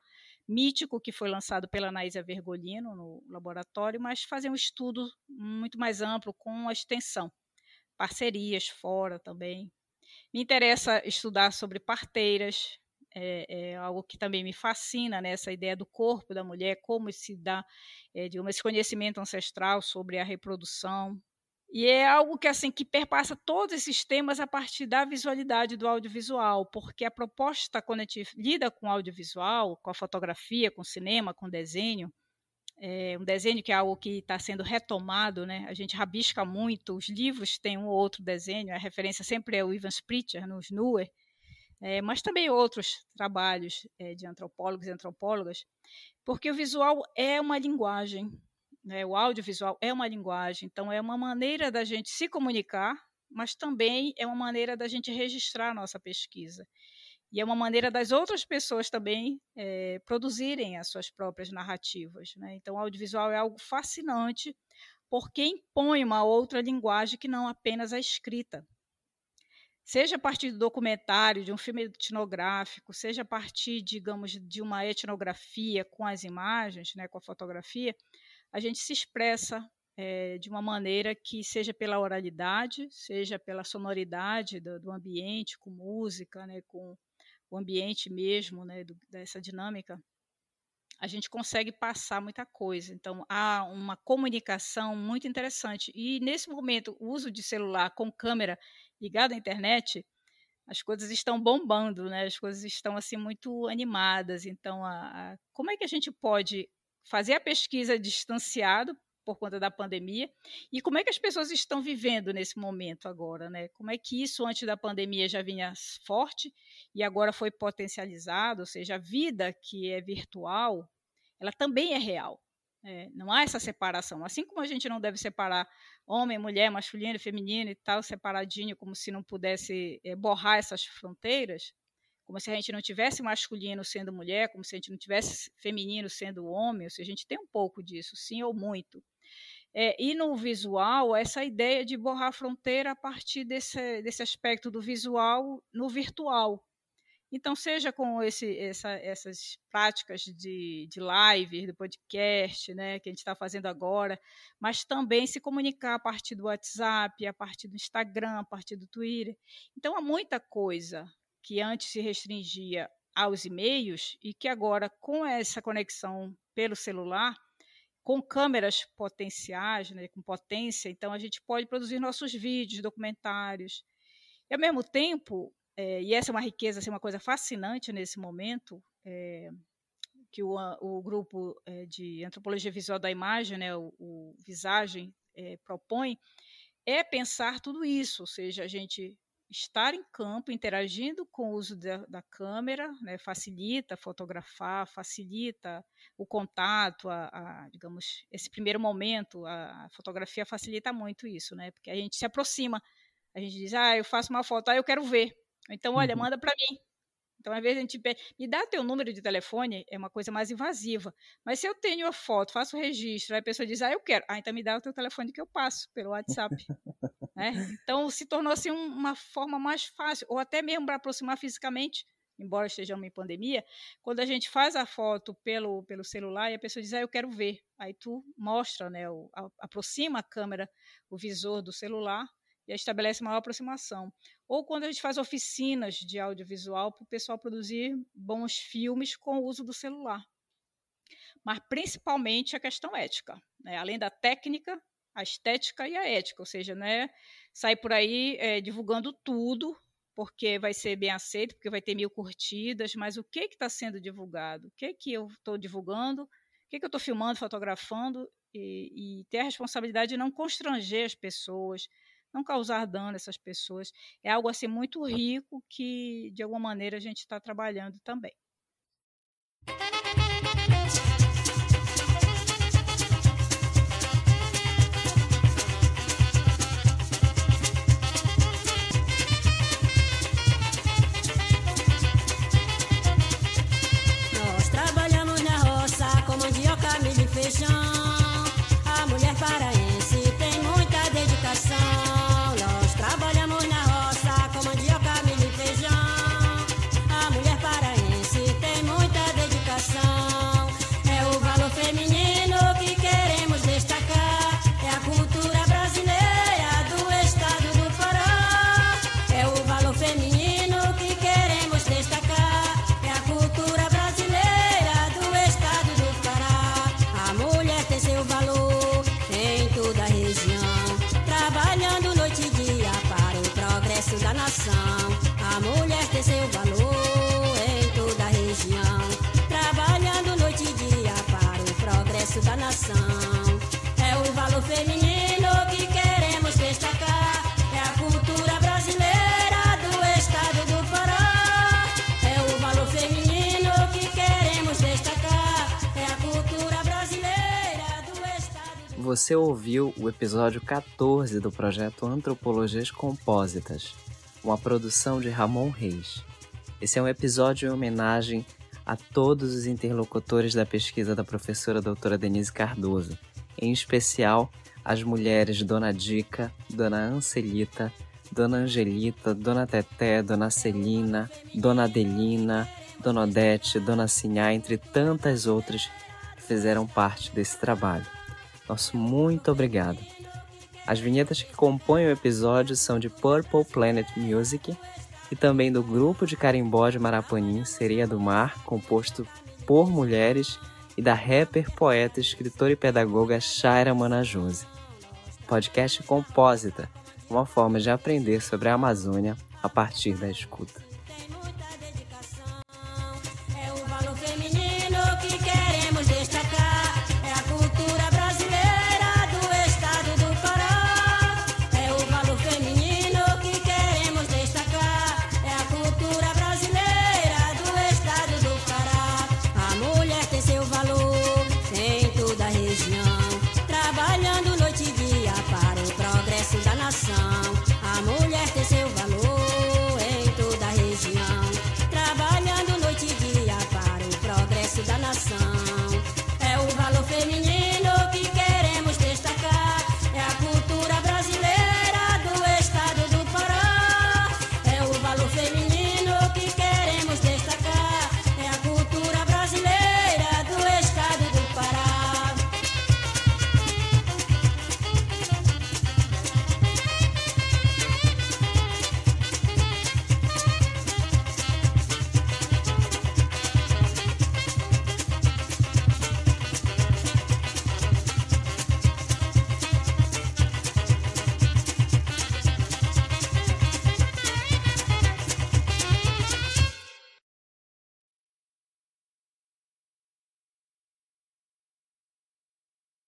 mítico que foi lançado pela Anaísa Vergolino no laboratório, mas fazer um estudo muito mais amplo com a extensão, parcerias fora também. Me interessa estudar sobre parteiras, é, é, algo que também me fascina, né, essa ideia do corpo da mulher, como se dá, é, digamos, esse conhecimento ancestral sobre a reprodução, e é algo que assim que perpassa todos esses temas a partir da visualidade do audiovisual, porque a proposta quando a gente lida com audiovisual, com a fotografia, com o cinema, com o desenho, é um desenho que é algo que está sendo retomado, né? A gente rabisca muito, os livros têm um ou outro desenho, a referência sempre é o Ivan Spritzer, nos Nuer, é, mas também outros trabalhos é, de antropólogos e antropólogas, porque o visual é uma linguagem, né? O audiovisual é uma linguagem, então é uma maneira da gente se comunicar, mas também é uma maneira da gente registrar a nossa pesquisa. E é uma maneira das outras pessoas também é, produzirem as suas próprias narrativas. Né? Então, o audiovisual é algo fascinante, porque impõe uma outra linguagem que não apenas a escrita. Seja a partir do documentário, de um filme etnográfico, seja a partir, digamos, de uma etnografia com as imagens, né, com a fotografia, a gente se expressa é, de uma maneira que seja pela oralidade, seja pela sonoridade do, do ambiente, com música, né, com o ambiente mesmo, né, do, dessa dinâmica, a gente consegue passar muita coisa. Então, há uma comunicação muito interessante. E, nesse momento, o uso de celular com câmera ligada à internet, as coisas estão bombando, né? as coisas estão assim muito animadas. Então, a, a, como é que a gente pode fazer a pesquisa distanciado por conta da pandemia e como é que as pessoas estão vivendo nesse momento agora, né? Como é que isso antes da pandemia já vinha forte e agora foi potencializado, ou seja, a vida que é virtual, ela também é real. É, não há essa separação. Assim como a gente não deve separar homem, mulher, masculino, feminino e tal, separadinho, como se não pudesse é, borrar essas fronteiras, como se a gente não tivesse masculino sendo mulher, como se a gente não tivesse feminino sendo homem, ou seja, a gente tem um pouco disso, sim ou muito. É, e no visual, essa ideia de borrar a fronteira a partir desse, desse aspecto do visual no virtual. Então, seja com esse, essa, essas práticas de, de live, do podcast, né, que a gente está fazendo agora, mas também se comunicar a partir do WhatsApp, a partir do Instagram, a partir do Twitter. Então, há muita coisa que antes se restringia aos e-mails e que agora, com essa conexão pelo celular, com câmeras potenciais, né, com potência, então a gente pode produzir nossos vídeos, documentários. E, ao mesmo tempo, é, e essa é uma riqueza, assim, uma coisa fascinante nesse momento, é, que o, o grupo é, de antropologia visual da imagem, né, o, o Visagem, propõe, é pensar tudo isso, ou seja, a gente estar em campo, interagindo com o uso da, da câmera, né, facilita fotografar, facilita o contato, a, a, digamos, esse primeiro momento, a, fotografia facilita muito isso, né, porque a gente se aproxima, a gente diz, ah, eu faço uma foto, ah, eu quero ver, então, olha, uhum. manda para mim, então, às vezes a gente pede, me dá teu número de telefone, é uma coisa mais invasiva. Mas se eu tenho a foto, faço o registro, aí a pessoa diz, ah, eu quero. Ah, então me dá o teu telefone que eu passo pelo WhatsApp. *laughs* né? Então, se tornou assim uma forma mais fácil, ou até mesmo para aproximar fisicamente, embora estejamos em pandemia, quando a gente faz a foto pelo, pelo celular e a pessoa diz, ah, eu quero ver. Aí tu mostra, né, o, a, aproxima a câmera, o visor do celular, e estabelece maior aproximação. Ou quando a gente faz oficinas de audiovisual para o pessoal produzir bons filmes com o uso do celular. Mas principalmente a questão ética, né? além da técnica, a estética e a ética, ou seja, né, sair por aí é, divulgando tudo, porque vai ser bem aceito, porque vai ter mil curtidas, mas o que está sendo divulgado? O que, que eu estou divulgando? O que, que eu estou filmando, fotografando? E, e ter a responsabilidade de não constranger as pessoas, não causar dano a essas pessoas. É algo assim muito rico que, de alguma maneira, a gente está trabalhando também. Nós trabalhamos na roça com mandioca, milho e feijão. Você ouviu o episódio 14 do projeto Antropologias Compósitas, uma produção de Ramon Reis. Esse é um episódio em homenagem a todos os interlocutores da pesquisa da professora doutora Denise Cardoso, em especial as mulheres Dona Dica, Dona Ancelita, Dona Angelita, Dona Teté, Dona Celina, Dona Adelina, Dona Odete, Dona Sinhá, entre tantas outras que fizeram parte desse trabalho. Nosso muito obrigado. As vinhetas que compõem o episódio são de Purple Planet Music e também do grupo de carimbó de Marapanim, Sereia do Mar, composto por mulheres, e da rapper, poeta, escritora e pedagoga Shaira Manajose. Podcast Compósita, uma forma de aprender sobre a Amazônia a partir da escuta.